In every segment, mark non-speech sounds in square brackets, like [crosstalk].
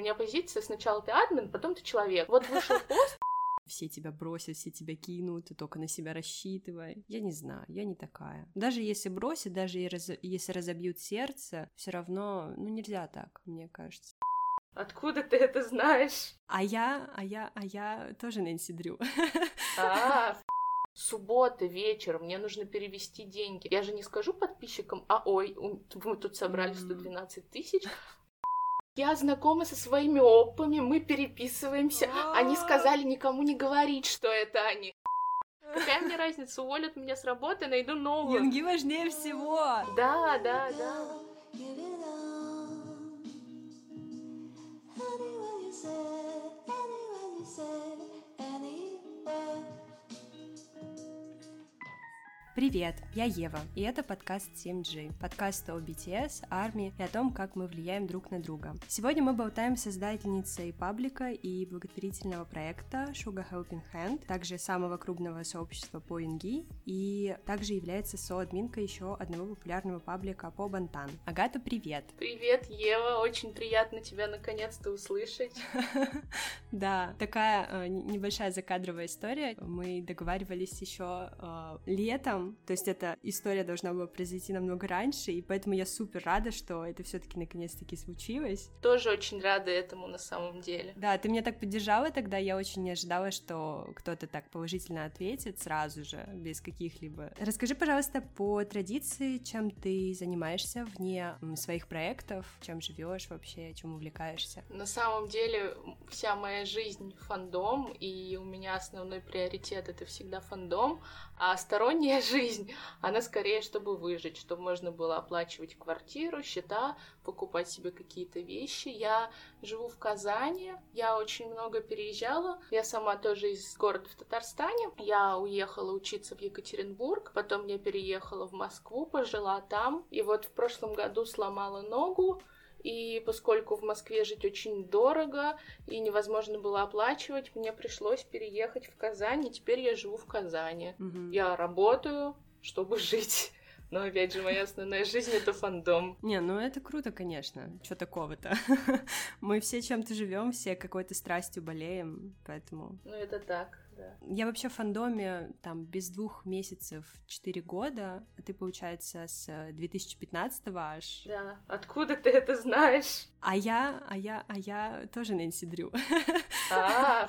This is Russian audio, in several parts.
меня позиция сначала ты админ, потом ты человек. Вот вышел [laughs] пост, все тебя бросят, все тебя кинут, ты только на себя рассчитывай. Я не знаю, я не такая. Даже если бросят, даже если разобьют сердце, все равно, ну, нельзя так, мне кажется. Откуда ты это знаешь? А я, а я, а я тоже Нэнси Дрю. А, [laughs] суббота, вечер, мне нужно перевести деньги. Я же не скажу подписчикам, а ой, мы тут собрали 112 тысяч, я знакома со своими опами, мы переписываемся. Они сказали никому не говорить, что это они. Какая мне разница, уволят меня с работы, найду новую. Юнги важнее всего. Да, да, да. Привет, я Ева, и это подкаст 7G, подкаст о BTS, армии и о том, как мы влияем друг на друга. Сегодня мы болтаем с создательницей паблика и благотворительного проекта Sugar Helping Hand, также самого крупного сообщества по Инги, и также является соадминкой еще одного популярного паблика по Бантан. Агата, привет! Привет, Ева, очень приятно тебя наконец-то услышать. [laughs] Да, такая э, небольшая закадровая история. Мы договаривались еще э, летом, то есть эта история должна была произойти намного раньше, и поэтому я супер рада, что это все-таки наконец-таки случилось. Тоже очень рада этому на самом деле. Да, ты меня так поддержала тогда, я очень не ожидала, что кто-то так положительно ответит сразу же, без каких-либо. Расскажи, пожалуйста, по традиции, чем ты занимаешься вне своих проектов, чем живешь вообще, чем увлекаешься? На самом деле вся моя жизнь фандом, и у меня основной приоритет это всегда фандом, а сторонняя жизнь, она скорее, чтобы выжить, чтобы можно было оплачивать квартиру, счета, покупать себе какие-то вещи. Я живу в Казани, я очень много переезжала. Я сама тоже из города в Татарстане. Я уехала учиться в Екатеринбург, потом я переехала в Москву, пожила там. И вот в прошлом году сломала ногу, и поскольку в Москве жить очень дорого и невозможно было оплачивать, мне пришлось переехать в Казань, и теперь я живу в Казани. Угу. Я работаю, чтобы жить. Но опять же, моя основная жизнь это фандом. Не, ну это круто, конечно. Что такого-то? [laughs] Мы все чем-то живем, все какой-то страстью болеем, поэтому. Ну это так да. Я вообще в фандоме там без двух месяцев четыре года, а ты, получается, с 2015 аж. Да, откуда ты это знаешь? А я, а я, а я тоже Нэнси Дрю. А,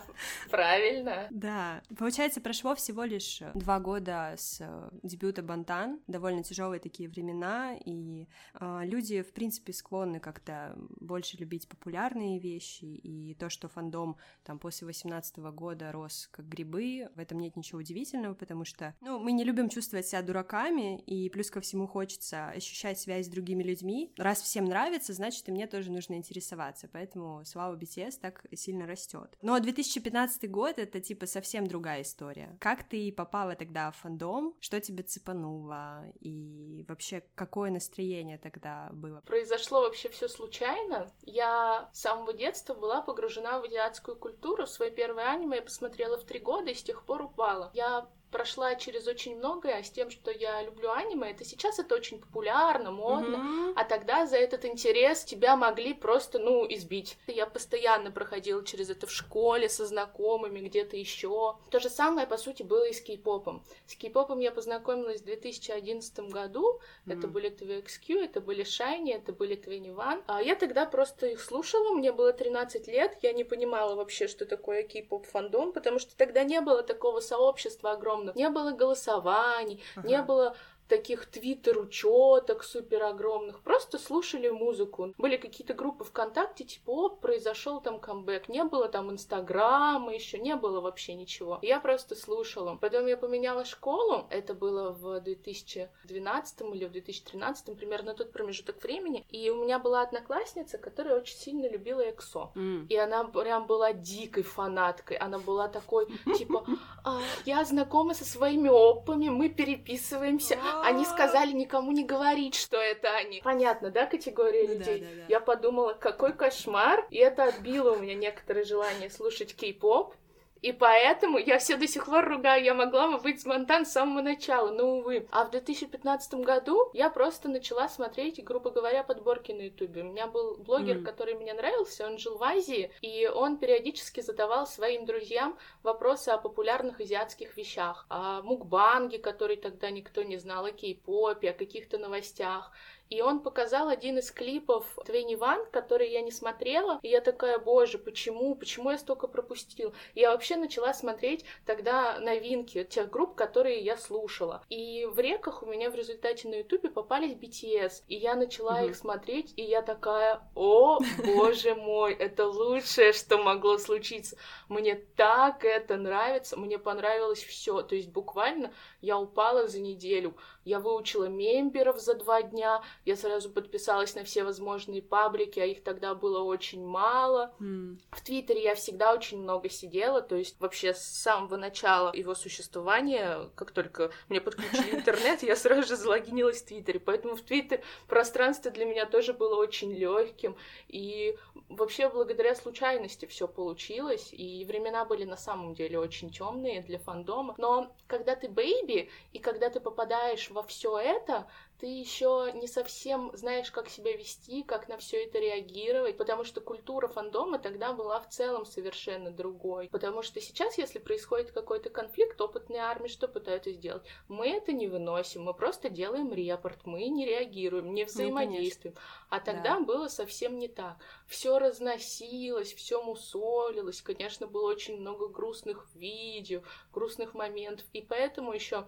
правильно. Да, получается, прошло всего лишь два года с дебюта Бантан, довольно тяжелые такие времена, и э, люди, в принципе, склонны как-то больше любить популярные вещи, и то, что фандом там после 18 года рос как гриб грибы, в этом нет ничего удивительного, потому что, ну, мы не любим чувствовать себя дураками, и плюс ко всему хочется ощущать связь с другими людьми. Раз всем нравится, значит, и мне тоже нужно интересоваться, поэтому слава BTS так сильно растет. Но 2015 год — это, типа, совсем другая история. Как ты попала тогда в фандом? Что тебя цепануло? И вообще, какое настроение тогда было? Произошло вообще все случайно. Я с самого детства была погружена в азиатскую культуру. Свое первое аниме я посмотрела в три года, года и с тех пор упала. Я прошла через очень многое, а с тем, что я люблю аниме, это сейчас это очень популярно, модно, mm-hmm. а тогда за этот интерес тебя могли просто, ну, избить. Я постоянно проходила через это в школе со знакомыми, где-то еще. То же самое, по сути, было и с кей-попом. С кей-попом я познакомилась в 2011 году, mm-hmm. это были TVXQ, это были Shiny, это были Twenty One. А я тогда просто их слушала, мне было 13 лет, я не понимала вообще, что такое кей-поп фандом, потому что тогда не было такого сообщества огромного огромных, не было голосований, ага. не было таких твиттер-учеток супер огромных, просто слушали музыку. Были какие-то группы ВКонтакте, типа, о, произошел там камбэк. Не было там Инстаграма еще, не было вообще ничего. Я просто слушала. Потом я поменяла школу, это было в 2012 или в 2013, примерно тот промежуток времени, и у меня была одноклассница, которая очень сильно любила ЭКСО. Mm. И она прям была дикой фанаткой. Она была такой, типа, «А, я знакома со своими опами, мы переписываемся. Они сказали никому не говорить, что это они. Понятно, да, категория ну, людей? Да, да, да. Я подумала, какой кошмар, и это отбило у меня некоторое желание слушать кей-поп. И поэтому я все до сих пор ругаю, я могла бы быть Монтан с самого начала, но увы. А в 2015 году я просто начала смотреть, грубо говоря, подборки на Ютубе. У меня был блогер, mm. который мне нравился, он жил в Азии, и он периодически задавал своим друзьям вопросы о популярных азиатских вещах, о мукбанге, который тогда никто не знал, о кей-попе, о каких-то новостях. И он показал один из клипов Твенни Ван, который я не смотрела. И я такая, боже, почему? Почему я столько пропустил? Я вообще начала смотреть тогда новинки тех групп, которые я слушала. И в реках у меня в результате на Ютубе попались BTS. И я начала mm-hmm. их смотреть, и я такая, о, боже мой, это лучшее, что могло случиться. Мне так это нравится, мне понравилось все. То есть буквально я упала за неделю. Я выучила мемберов за два дня, я сразу подписалась на все возможные паблики, а их тогда было очень мало. Mm. В Твиттере я всегда очень много сидела, то есть вообще с самого начала его существования, как только мне подключили интернет, я сразу же залогинилась в Твиттере, поэтому в Твиттер пространство для меня тоже было очень легким, и вообще благодаря случайности все получилось, и времена были на самом деле очень темные для фандома, но когда ты бэйби, и когда ты попадаешь во все это, ты еще не совсем знаешь, как себя вести, как на все это реагировать, потому что культура фандома тогда была в целом совершенно другой. Потому что сейчас, если происходит какой-то конфликт, опытные армии что пытаются сделать? Мы это не выносим, мы просто делаем репорт, мы не реагируем, не ну, взаимодействуем. Ну, а тогда да. было совсем не так. Все разносилось, все мусолилось, конечно, было очень много грустных видео, грустных моментов, и поэтому еще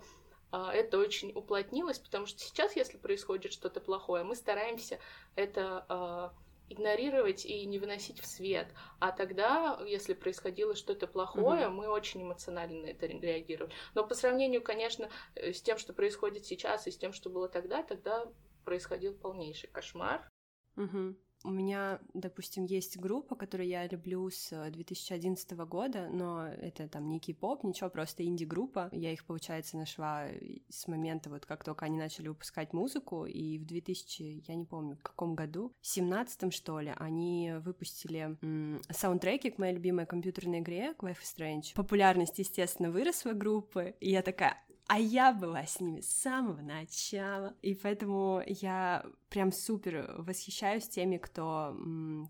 это очень уплотнилось, потому что сейчас, если происходит что-то плохое, мы стараемся это а, игнорировать и не выносить в свет. А тогда, если происходило что-то плохое, угу. мы очень эмоционально на это реагировали. Но по сравнению, конечно, с тем, что происходит сейчас, и с тем, что было тогда, тогда происходил полнейший кошмар. Угу. У меня, допустим, есть группа, которую я люблю с 2011 э, года, но это там не кей-поп, ничего, просто инди-группа. Я их, получается, нашла с момента, вот как только они начали выпускать музыку, и в 2000, я не помню, в каком году, в 17 что ли, они выпустили м- саундтреки к моей любимой компьютерной игре, к Life is Strange. Популярность, естественно, выросла группы, и я такая, а я была с ними с самого начала. И поэтому я прям супер восхищаюсь теми, кто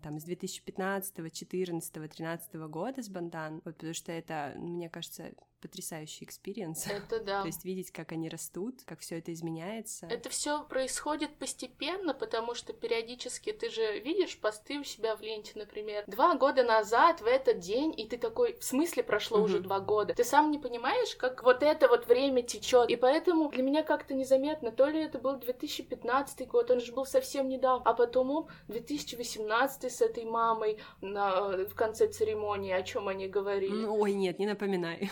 там с 2015, 14, 13 года с Бандан, вот потому что это, мне кажется, потрясающий experience. Это да. [laughs] То есть видеть, как они растут, как все это изменяется. Это все происходит постепенно, потому что периодически ты же видишь посты у себя в ленте, например, два года назад в этот день, и ты такой, в смысле прошло угу. уже два года? Ты сам не понимаешь, как вот это вот время течет. И поэтому для меня как-то незаметно, то ли это был 2015 год, он же был совсем недавно, а потом 2018 с этой мамой на, в конце церемонии, о чем они говорили. Ой, нет, не напоминай.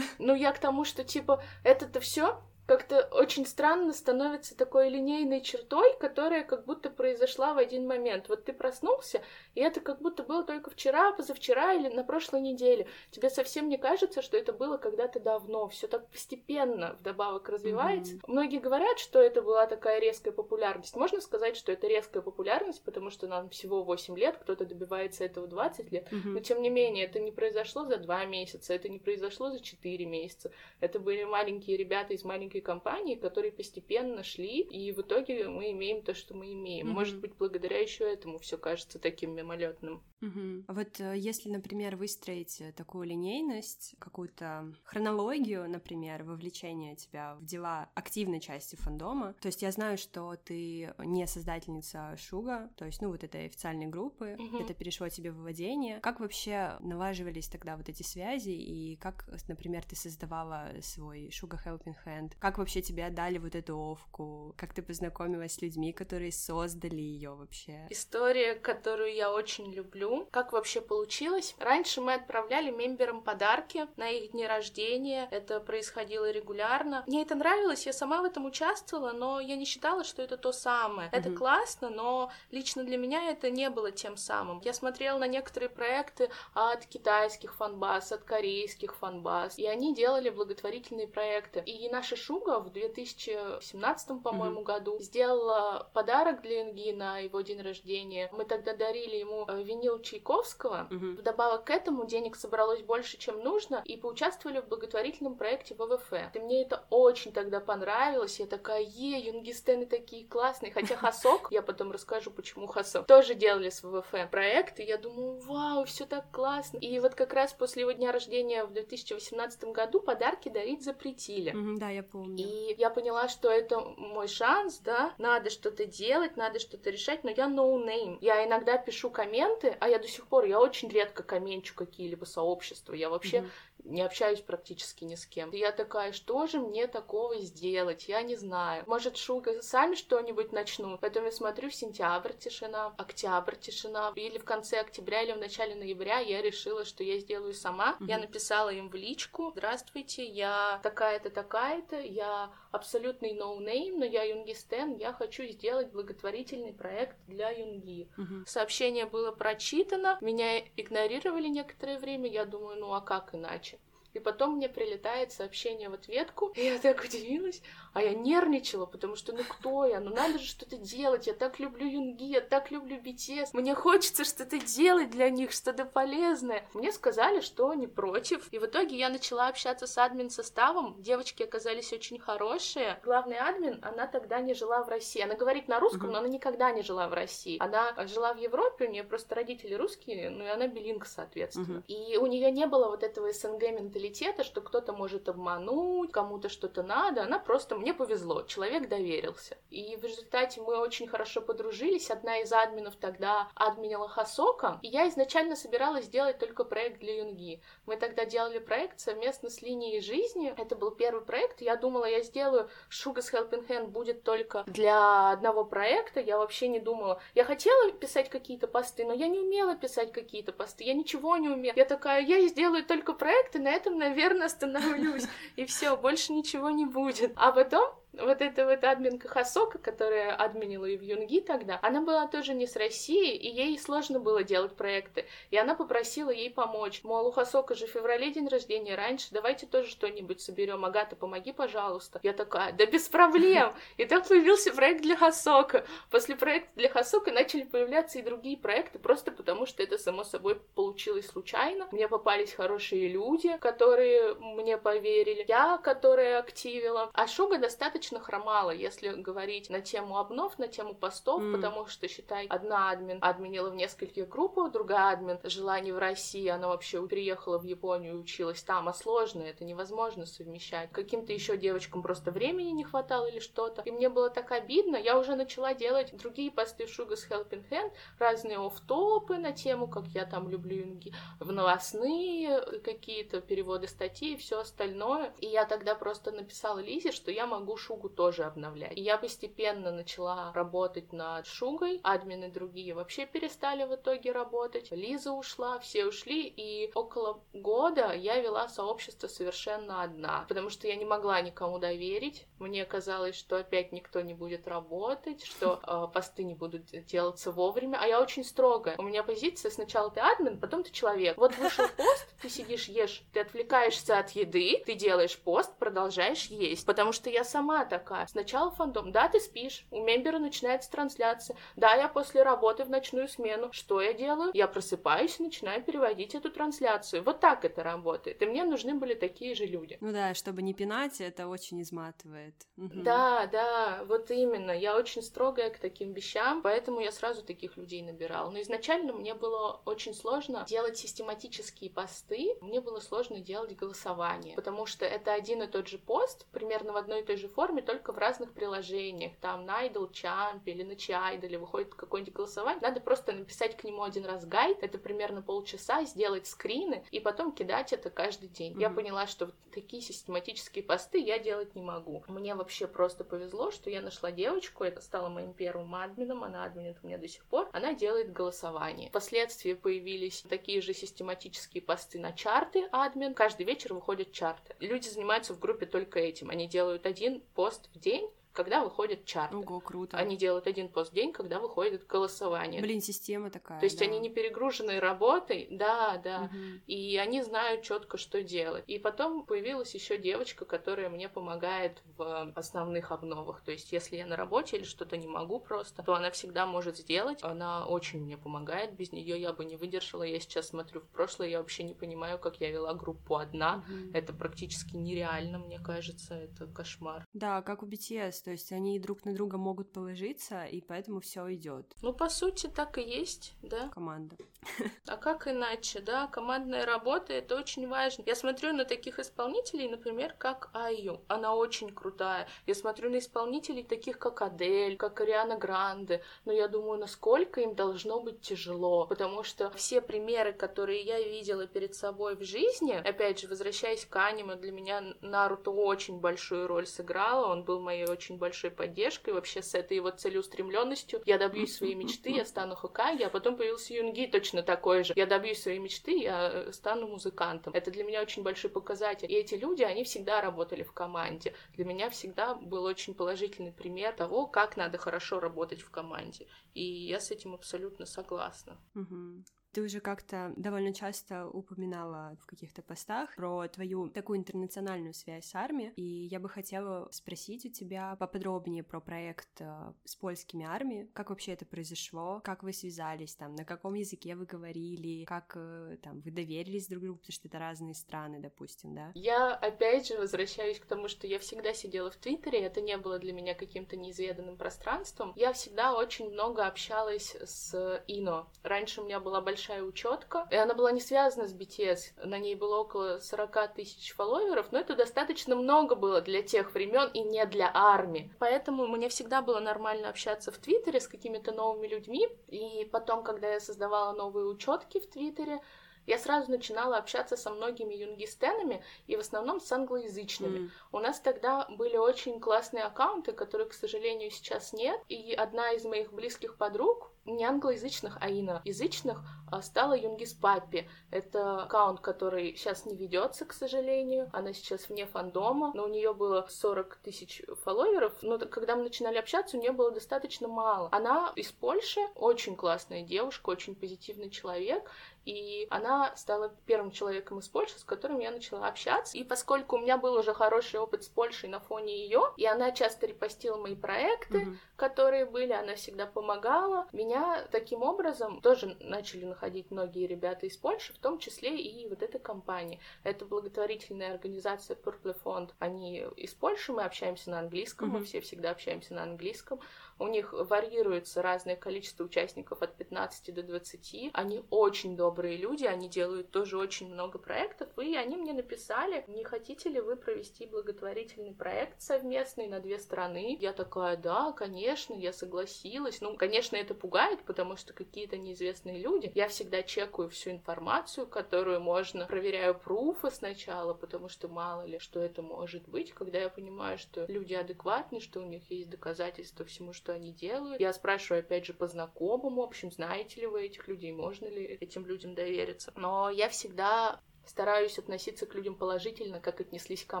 Ну, я к тому, что, типа, это-то все как-то очень странно становится такой линейной чертой, которая как будто произошла в один момент. Вот ты проснулся, и это как будто было только вчера, позавчера или на прошлой неделе. Тебе совсем не кажется, что это было когда-то давно. Все так постепенно вдобавок развивается. Mm-hmm. Многие говорят, что это была такая резкая популярность. Можно сказать, что это резкая популярность, потому что нам всего 8 лет, кто-то добивается этого 20 лет. Mm-hmm. Но тем не менее, это не произошло за 2 месяца, это не произошло за 4 месяца. Это были маленькие ребята из маленьких маленькой компании, которые постепенно шли, и в итоге мы имеем то, что мы имеем. Mm-hmm. Может быть, благодаря еще этому все кажется таким мимолетным. Mm-hmm. Вот э, если, например, выстроить э, такую линейность, какую-то хронологию, например, вовлечения тебя в дела активной части фандома, то есть я знаю, что ты не создательница Шуга, то есть, ну, вот этой официальной группы, mm-hmm. это перешло тебе в владение. Как вообще налаживались тогда вот эти связи, и как, например, ты создавала свой Шуга Helping Hand? Как вообще тебе отдали вот эту овку? Как ты познакомилась с людьми, которые создали ее вообще? История, которую я очень люблю. Как вообще получилось? Раньше мы отправляли мемберам подарки на их дни рождения. Это происходило регулярно. Мне это нравилось, я сама в этом участвовала, но я не считала, что это то самое. Mm-hmm. Это классно, но лично для меня это не было тем самым. Я смотрела на некоторые проекты от китайских фанбаз, от корейских фанбаз, и они делали благотворительные проекты. И наша шу Шуга в 2017, по-моему, mm-hmm. году сделала подарок для Юнги на его день рождения. Мы тогда дарили ему э, винил Чайковского. Mm-hmm. Вдобавок к этому денег собралось больше, чем нужно, и поучаствовали в благотворительном проекте ВВФ. И мне это очень тогда понравилось. Я такая, е, юнгистены такие классные. Хотя [laughs] Хасок, я потом расскажу, почему Хасок, тоже делали с ВВФ проект, и я думаю, вау, все так классно. И вот как раз после его дня рождения в 2018 году подарки дарить запретили. Mm-hmm, да, я помню. И я поняла, что это мой шанс, да, надо что-то делать, надо что-то решать, но я no name. Я иногда пишу комменты, а я до сих пор, я очень редко комменчу какие-либо сообщества. Я вообще mm-hmm не общаюсь практически ни с кем. И я такая, что же мне такого сделать? Я не знаю. Может, Suga сами что-нибудь начнут? Потом я смотрю, сентябрь тишина, октябрь тишина. Или в конце октября, или в начале ноября я решила, что я сделаю сама. Mm-hmm. Я написала им в личку, здравствуйте, я такая-то, такая-то, я абсолютный noname, но я Юнги stan, я хочу сделать благотворительный проект для Юнги. Mm-hmm. Сообщение было прочитано, меня игнорировали некоторое время, я думаю, ну а как иначе? И потом мне прилетает сообщение в ответку, и я так удивилась, а я нервничала, потому что ну кто я, ну надо же что-то делать, я так люблю Юнги, я так люблю BTS, мне хочется что-то делать для них, что-то полезное. Мне сказали, что не против, и в итоге я начала общаться с админ-составом, девочки оказались очень хорошие. Главный админ, она тогда не жила в России, она говорит на русском, но она никогда не жила в России. Она жила в Европе, у нее просто родители русские, ну и она билинг, соответственно. И у нее не было вот этого СНГ менталитета, менталитета, что кто-то может обмануть, кому-то что-то надо. Она просто, мне повезло, человек доверился. И в результате мы очень хорошо подружились. Одна из админов тогда админила Хасока. И я изначально собиралась сделать только проект для Юнги. Мы тогда делали проект совместно с линией жизни. Это был первый проект. Я думала, я сделаю Sugar's Helping Hand будет только для одного проекта. Я вообще не думала. Я хотела писать какие-то посты, но я не умела писать какие-то посты. Я ничего не умела. Я такая, я сделаю только проект, и на этом наверное, остановлюсь, и все, больше ничего не будет. А потом вот эта вот админка Хасока, которая админила и в Юнги тогда, она была тоже не с России, и ей сложно было делать проекты. И она попросила ей помочь. Мол, у Хасока же в феврале день рождения раньше, давайте тоже что-нибудь соберем. Агата, помоги, пожалуйста. Я такая, да без проблем. И так появился проект для Хасока. После проекта для Хасока начали появляться и другие проекты, просто потому что это само собой получилось случайно. Мне попались хорошие люди, которые мне поверили. Я, которая активила. А Шуга достаточно достаточно хромала, если говорить на тему обнов, на тему постов, mm. потому что, считай, одна админ админила в нескольких группах, другая админ жила не в России, она вообще переехала в Японию и училась там, а сложно, это невозможно совмещать. Каким-то еще девочкам просто времени не хватало или что-то. И мне было так обидно, я уже начала делать другие посты в Sugar's Helping Hand, разные оф-топы на тему, как я там люблю юнги, в новостные какие-то переводы статей и все остальное. И я тогда просто написала Лизе, что я могу шу Шугу тоже обновлять. И я постепенно начала работать над Шугой, админы другие вообще перестали в итоге работать, Лиза ушла, все ушли, и около года я вела сообщество совершенно одна, потому что я не могла никому доверить, мне казалось, что опять никто не будет работать, что [laughs] э, посты не будут делаться вовремя, а я очень строгая. У меня позиция сначала ты админ, потом ты человек. Вот вышел [laughs] пост, ты сидишь, ешь, ты отвлекаешься от еды, ты делаешь пост, продолжаешь есть, потому что я сама такая. Сначала фандом. Да, ты спишь. У мембера начинается трансляция. Да, я после работы в ночную смену. Что я делаю? Я просыпаюсь и начинаю переводить эту трансляцию. Вот так это работает. И мне нужны были такие же люди. Ну да, чтобы не пинать, это очень изматывает. Угу. Да, да, вот именно. Я очень строгая к таким вещам, поэтому я сразу таких людей набирала. Но изначально мне было очень сложно делать систематические посты. Мне было сложно делать голосование, потому что это один и тот же пост, примерно в одной и той же форме, форме, только в разных приложениях. Там на Idle Champ или на Чайдале выходит какое-нибудь голосование. Надо просто написать к нему один раз гайд, это примерно полчаса, сделать скрины и потом кидать это каждый день. Mm-hmm. Я поняла, что вот такие систематические посты я делать не могу. Мне вообще просто повезло, что я нашла девочку, это стала моим первым админом, она админит у меня до сих пор. Она делает голосование. Впоследствии появились такие же систематические посты на чарты админ. Каждый вечер выходят чарты. Люди занимаются в группе только этим. Они делают один пост в день, когда выходит чарт. Ого, круто. Они делают один пост в день, когда выходит голосование. Блин, система такая. То есть да. они не перегружены работой, да, да, Мгм. и они знают четко, что делать. И потом появилась еще девочка, которая мне помогает в основных обновах. То есть, если я на работе или что-то не могу просто, то она всегда может сделать. Она очень мне помогает. Без нее я бы не выдержала. Я сейчас смотрю в прошлое, я вообще не понимаю, как я вела группу одна. Мгм. Это практически нереально, мне кажется, это кошмар. Да, как у BTS, то есть они друг на друга могут положиться, и поэтому все идет. Ну, по сути, так и есть, да. Команда. [laughs] А как иначе, да? Командная работа — это очень важно. Я смотрю на таких исполнителей, например, как Айю. Она очень крутая. Я смотрю на исполнителей таких, как Адель, как Ариана Гранде. Но я думаю, насколько им должно быть тяжело. Потому что все примеры, которые я видела перед собой в жизни, опять же, возвращаясь к аниме, для меня Наруто очень большую роль сыграла. Он был моей очень большой поддержкой. Вообще с этой его целеустремленностью я добьюсь своей мечты, я стану Хокаги, а потом появился Юнги, точно такой же. Я добьюсь своей мечты, я э, стану музыкантом. Это для меня очень большой показатель. И эти люди, они всегда работали в команде. Для меня всегда был очень положительный пример того, как надо хорошо работать в команде. И я с этим абсолютно согласна. Мгм. Ты уже как-то довольно часто упоминала в каких-то постах про твою такую интернациональную связь с армией, и я бы хотела спросить у тебя поподробнее про проект э, с польскими армиями, как вообще это произошло, как вы связались там, на каком языке вы говорили, как э, там вы доверились друг другу, потому что это разные страны, допустим, да? Я опять же возвращаюсь к тому, что я всегда сидела в Твиттере, это не было для меня каким-то неизведанным пространством. Я всегда очень много общалась с Ино. Раньше у меня была большая учетка, и она была не связана с BTS. На ней было около 40 тысяч фолловеров, но это достаточно много было для тех времен и не для армии. Поэтому мне всегда было нормально общаться в Твиттере с какими-то новыми людьми. И потом, когда я создавала новые учетки в Твиттере, я сразу начинала общаться со многими юнгистенами и в основном с англоязычными. М, У нас тогда были очень классные аккаунты, которых, к сожалению, сейчас нет. И одна из моих близких подруг, не англоязычных, а иноязычных, а, стала Юнгис Паппи. Это аккаунт, который сейчас не ведется, к сожалению. Она сейчас вне фандома, но у нее было 40 тысяч фолловеров. Но когда мы начинали общаться, у нее было достаточно мало. Она из Польши, очень классная девушка, очень позитивный человек. И она стала первым человеком из Польши, с которым я начала общаться. И поскольку у меня был уже хороший опыт с Польшей на фоне ее, и она часто репостила мои проекты, мгм. которые были, она всегда помогала. Меня таким образом тоже начали находить многие ребята из Польши, в том числе и вот эта компания. Это благотворительная организация Purple Fund. Они из Польши, мы общаемся на английском, мы Мгм. все всегда общаемся на английском. У них варьируется разное количество участников от 15 до 20. Они очень добрые люди, они делают тоже очень много проектов, и они мне написали, не хотите ли вы провести благотворительный проект совместный на две страны? Я такая, да, конечно, я согласилась. Ну, конечно, это пугает, потому что какие-то неизвестные люди. Я всегда чекаю всю информацию, которую можно, проверяю пруфы сначала, потому что мало ли, что это может быть, когда я понимаю, что люди адекватны, что у них есть доказательства всему, что они делают. Я спрашиваю, опять же, по знакомым, в общем, знаете ли вы этих людей, можно ли этим людям довериться. Но я всегда стараюсь относиться к людям положительно, как отнеслись ко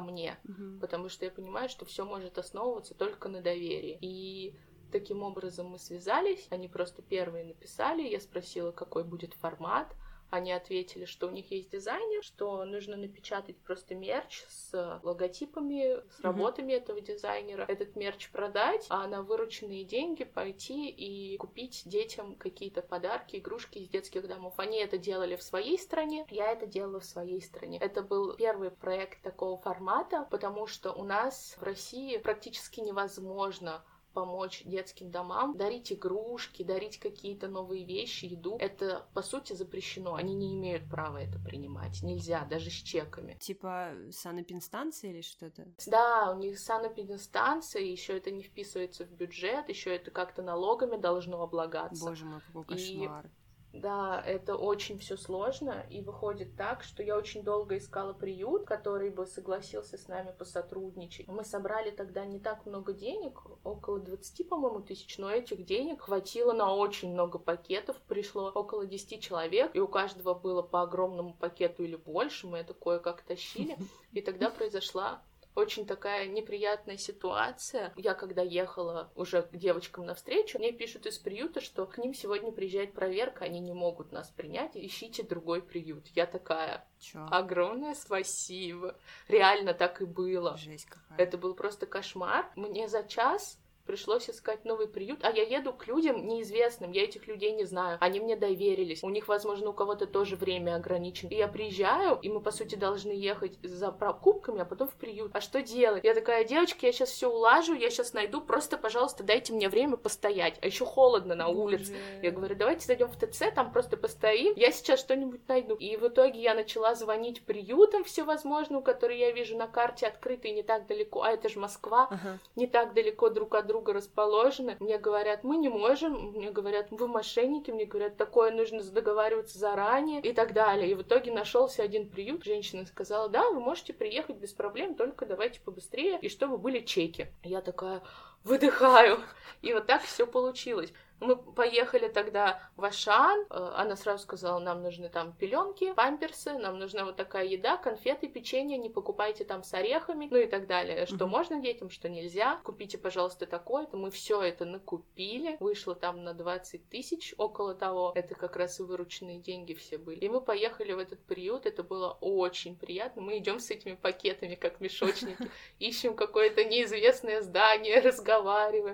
мне, Мгм. потому что я понимаю, что все может основываться только на доверии. И таким образом мы связались, они просто первые написали, я спросила, какой будет формат, они ответили, что у них есть дизайнер, что нужно напечатать просто мерч с логотипами, с работами этого дизайнера, этот мерч продать, а на вырученные деньги пойти и купить детям какие-то подарки, игрушки из детских домов. Они это делали в своей стране, я это делала в своей стране. Это был первый проект такого формата, потому что у нас в России практически невозможно помочь детским домам, дарить игрушки, дарить какие-то новые вещи, еду. Это, по сути, запрещено. Они не имеют права это принимать. Нельзя, даже с чеками. Типа санэпинстанция или что-то? Да, у них санэпидстанция, еще это не вписывается в бюджет, еще это как-то налогами должно облагаться. Боже мой, какой И- кошмар. Да, это очень все сложно, и выходит так, что я очень долго искала приют, который бы согласился с нами посотрудничать. Мы собрали тогда не так много денег, около 20, по-моему, тысяч, но этих денег хватило на очень много пакетов, пришло около 10 человек, и у каждого было по огромному пакету или больше, мы это кое-как тащили, [laughs] и тогда произошла очень такая неприятная ситуация. Я когда ехала уже к девочкам навстречу, мне пишут из приюта, что к ним сегодня приезжает проверка, они не могут нас принять, ищите другой приют. Я такая, Чё? огромное спасибо. Реально так и было. Жесть какая. Это был просто кошмар. Мне за час пришлось искать новый приют, а я еду к людям неизвестным, я этих людей не знаю, они мне доверились, у них, возможно, у кого-то тоже время ограничено. И я приезжаю, и мы, по сути, должны ехать за покупками, а потом в приют. А что делать? Я такая, девочки, я сейчас все улажу, я сейчас найду, просто, пожалуйста, дайте мне время постоять. А еще холодно на улице. Я говорю, давайте зайдем в ТЦ, там просто постоим, я сейчас что-нибудь найду. И в итоге я начала звонить приютам всевозможным, которые я вижу на карте открытые не так далеко, а это же Москва, ага. не так далеко друг от друга друга расположены. Мне говорят, мы не можем, мне говорят, вы мошенники, мне говорят, такое нужно договариваться заранее и так далее. И в итоге нашелся один приют, женщина сказала, да, вы можете приехать без проблем, только давайте побыстрее, и чтобы были чеки. Я такая, выдыхаю. И вот так все получилось. Мы поехали тогда в Ашан. Э, она сразу сказала, нам нужны там пеленки, памперсы, нам нужна вот такая еда, конфеты, печенье, не покупайте там с орехами, ну и так далее. Что mm-hmm. можно детям, что нельзя. Купите, пожалуйста, такое-то. Мы все это накупили. Вышло там на 20 тысяч, около того. Это как раз и вырученные деньги все были. И мы поехали в этот приют. Это было очень приятно. Мы идем с этими пакетами, как мешочники, [laughs] ищем какое-то неизвестное здание, разговариваем.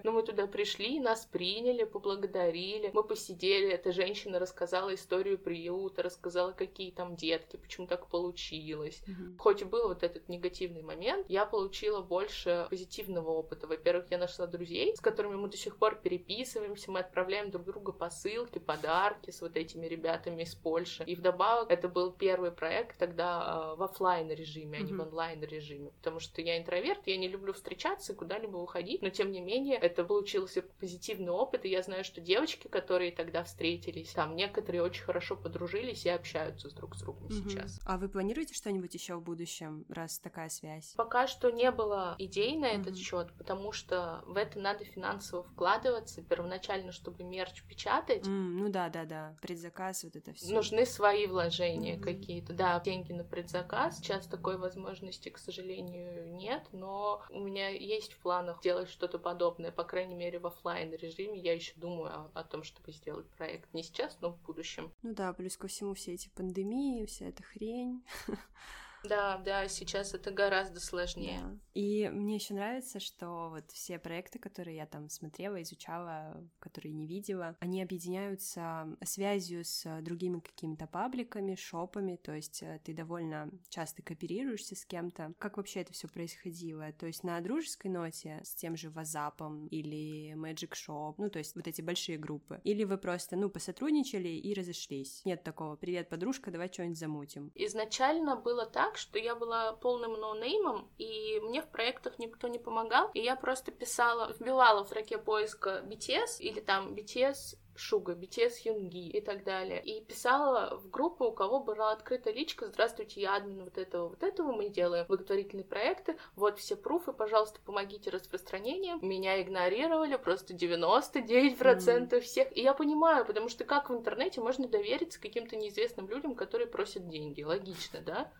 Но мы туда пришли, нас приняли, поблагодарили мы посидели, эта женщина рассказала историю приюта, рассказала, какие там детки, почему так получилось. Mm-hmm. Хоть и был вот этот негативный момент, я получила больше позитивного опыта. Во-первых, я нашла друзей, с которыми мы до сих пор переписываемся, мы отправляем друг другу посылки, подарки с вот этими ребятами из Польши. И вдобавок, это был первый проект тогда э, в офлайн режиме, mm-hmm. а не в онлайн режиме, потому что я интроверт, я не люблю встречаться и куда-либо уходить, но тем не менее это получился позитивный опыт, и я знаю, что девочки, которые тогда встретились, там некоторые очень хорошо подружились и общаются с друг с другом угу. сейчас. А вы планируете что-нибудь еще в будущем, раз такая связь? Пока что не было идей на этот угу. счет, потому что в это надо финансово вкладываться первоначально, чтобы мерч печатать. Mm, ну да, да, да, предзаказ вот это все. Нужны свои вложения угу. какие-то, да, деньги на предзаказ. Сейчас такой возможности, к сожалению, нет, но у меня есть в планах делать что-то подобное, по крайней мере в офлайн режиме. Я еще думаю о, о том, чтобы сделать проект не сейчас, но в будущем. Ну да, плюс ко всему все эти пандемии, вся эта хрень. [laughs] Да, да, сейчас это гораздо сложнее. Да. И мне еще нравится, что вот все проекты, которые я там смотрела, изучала, которые не видела, они объединяются связью с другими какими-то пабликами, шопами, то есть э, ты довольно часто кооперируешься с кем-то. Как вообще это все происходило? То есть на дружеской ноте с тем же WhatsApp или Magic Shop, ну то есть вот эти большие группы, или вы просто, ну, посотрудничали и разошлись? Нет такого, привет, подружка, давай что-нибудь замутим. Изначально было так, так, что я была полным ноунеймом, и мне в проектах никто не помогал, и я просто писала, вбивала в строке поиска BTS или там BTS Шуга, BTS Юнги и так далее. И писала в группу, у кого была открыта личка, здравствуйте, я админ вот этого, вот этого, мы делаем благотворительные проекты, вот все пруфы, пожалуйста, помогите распространением. Меня игнорировали просто 99% mm. всех. И я понимаю, потому что как в интернете можно довериться каким-то неизвестным людям, которые просят деньги? Логично, да?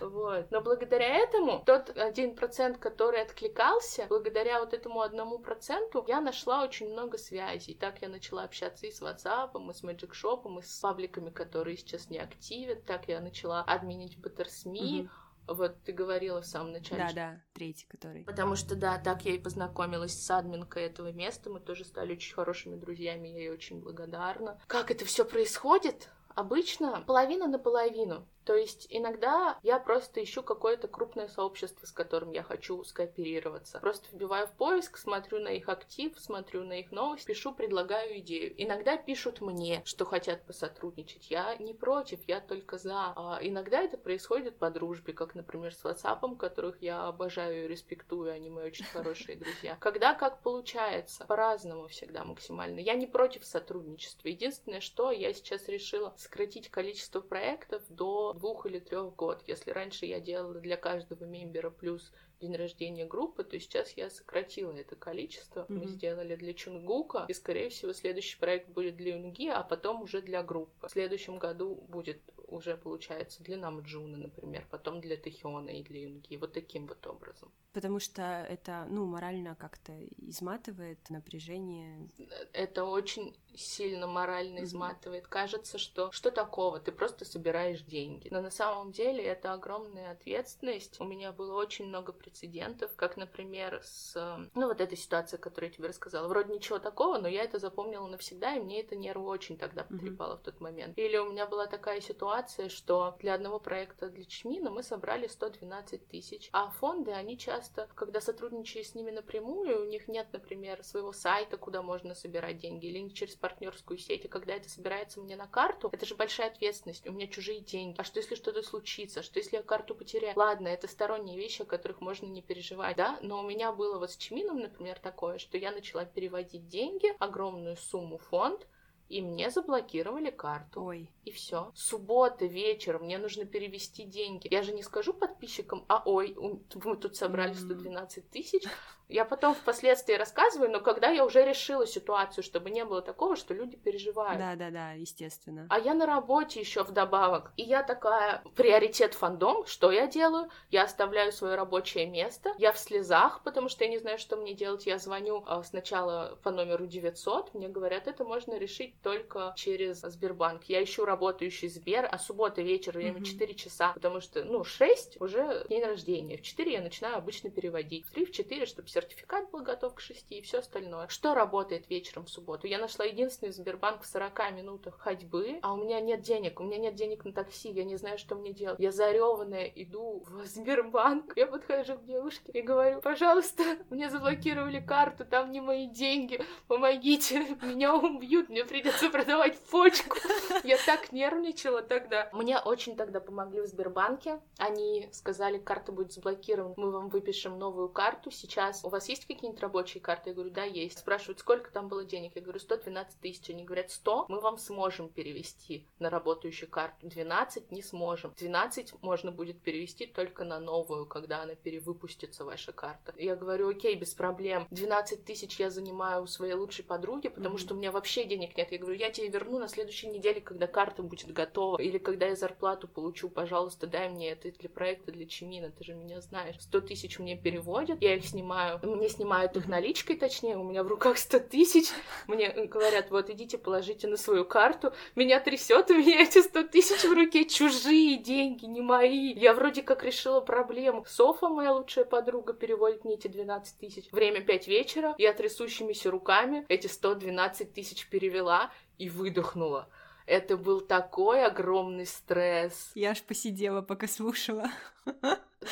Вот. Но благодаря этому, тот один процент, который откликался, благодаря вот этому одному проценту, я нашла очень много связей. Так я начала общаться и с WhatsApp, и с Magic Shop, и с пабликами, которые сейчас не активят. Так я начала админить BetterSme. Угу. Вот ты говорила в самом начале. Да, да, третий, который. Потому что, да, так я и познакомилась с админкой этого места. Мы тоже стали очень хорошими друзьями, я ей очень благодарна. Как это все происходит? Обычно половина на половину. То есть иногда я просто ищу какое-то крупное сообщество, с которым я хочу скооперироваться. Просто вбиваю в поиск, смотрю на их актив, смотрю на их новости, пишу, предлагаю идею. Иногда пишут мне, что хотят посотрудничать. Я не против, я только за. А иногда это происходит по дружбе, как, например, с WhatsApp, которых я обожаю и респектую, они мои очень хорошие друзья. Когда как получается, по-разному всегда максимально. Я не против сотрудничества. Единственное, что я сейчас решила сократить количество проектов до двух или трех год. Если раньше я делала для каждого мембера плюс день рождения группы, то сейчас я сократила это количество. Mm-hmm. Мы сделали для Чунгука, и, скорее всего, следующий проект будет для Юнги, а потом уже для группы. В следующем году будет уже, получается, для Намджуна, например, потом для Тэхиона и для Юнги. Вот таким вот образом. Потому что это, ну, морально как-то изматывает напряжение. Это очень сильно морально изматывает. Кажется, что что такого, ты просто собираешь деньги. Но на самом деле это огромная ответственность. У меня было очень много прецедентов, как, например, с, ну, вот этой ситуации, которую я тебе рассказала. Вроде ничего такого, но я это запомнила навсегда, и мне это нервы очень тогда потрепало mm-hmm. в тот момент. Или у меня была такая ситуация, что для одного проекта для Чмина мы собрали 112 тысяч, а фонды, они часто, когда сотрудничаешь с ними напрямую, у них нет, например, своего сайта, куда можно собирать деньги, или не через партнерскую сеть, и когда это собирается мне на карту, это же большая ответственность, у меня чужие деньги. А что если что-то случится? Что если я карту потеряю? Ладно, это сторонние вещи, о которых можно не переживать, да, но у меня было вот с Чимином, например, такое, что я начала переводить деньги, огромную сумму в фонд, и мне заблокировали карту. Ой. И все. Суббота вечером, мне нужно перевести деньги. Я же не скажу подписчикам, а ой, мы тут собрали 112 тысяч, я потом впоследствии рассказываю, но когда я уже решила ситуацию, чтобы не было такого, что люди переживают. Да, да, да, естественно. А я на работе еще вдобавок. И я такая, приоритет фандом, что я делаю? Я оставляю свое рабочее место, я в слезах, потому что я не знаю, что мне делать. Я звоню а, сначала по номеру 900, мне говорят, это можно решить только через Сбербанк. Я ищу работающий Сбер, а суббота вечер, время mm-hmm. 4 часа, потому что, ну, 6 уже день рождения. В 4 я начинаю обычно переводить. В 3, в 4, чтобы все сертификат был готов к шести и все остальное. Что работает вечером в субботу? Я нашла единственный Сбербанк в 40 минутах ходьбы, а у меня нет денег, у меня нет денег на такси, я не знаю, что мне делать. Я зареванная иду в [laughs] Сбербанк, я подхожу к девушке и говорю, пожалуйста, [laughs] мне заблокировали карту, там не мои деньги, помогите, [laughs] меня убьют, мне придется продавать почку. Я так нервничала тогда. Мне очень тогда помогли в Сбербанке. Они сказали, карта будет заблокирована, мы вам выпишем новую карту. Сейчас вас есть какие-нибудь рабочие карты? Я говорю, да, есть. Спрашивают, сколько там было денег? Я говорю, 112 тысяч. Они говорят, 100 мы вам сможем перевести на работающую карту. 12 не сможем. 12 можно будет перевести только на новую, когда она перевыпустится, ваша карта. Я говорю, окей, без проблем. 12 тысяч я занимаю у своей лучшей подруги, потому mm-hmm. что у меня вообще денег нет. Я говорю, я тебе верну на следующей неделе, когда карта будет готова. Или когда я зарплату получу, пожалуйста, дай мне это для проекта, для Чимина, ты же меня знаешь. 100 тысяч мне переводят, я их снимаю мне снимают их наличкой, точнее, у меня в руках 100 тысяч, мне говорят, вот, идите, положите на свою карту, меня трясет, [laughs] у меня эти 100 тысяч в руке, чужие деньги, не мои. Я вроде как решила проблему. Софа, моя лучшая подруга, переводит мне эти 12 тысяч. Время 5 вечера, я трясущимися руками эти 112 тысяч перевела и выдохнула. Это был такой огромный стресс. Я аж посидела, пока слушала.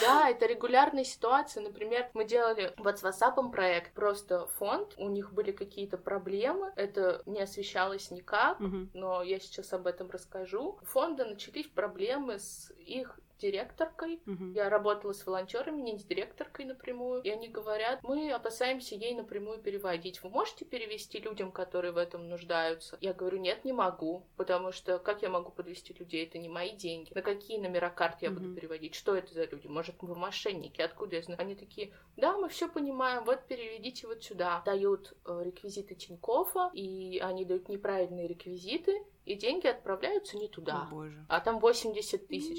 Да, это регулярная ситуация. Например, мы делали вот с WhatsApp проект, просто фонд, у них были какие-то проблемы, это не освещалось никак, угу. но я сейчас об этом расскажу. У фонда начались проблемы с их директоркой. Угу. Я работала с волонтерами, не с директоркой напрямую. И они говорят, мы опасаемся ей напрямую переводить. Вы можете перевести людям, которые в этом нуждаются? Я говорю, нет, не могу, потому что как я могу подвести людей? Это не мои деньги. На какие номера карт я угу. буду переводить? Что это за люди? Может, вы мошенники? Откуда я знаю? Они такие, да, мы все понимаем, вот переведите вот сюда. Дают э, реквизиты Тинькоффа, и они дают неправильные реквизиты, и деньги отправляются не туда. О, боже. А там 80 тысяч.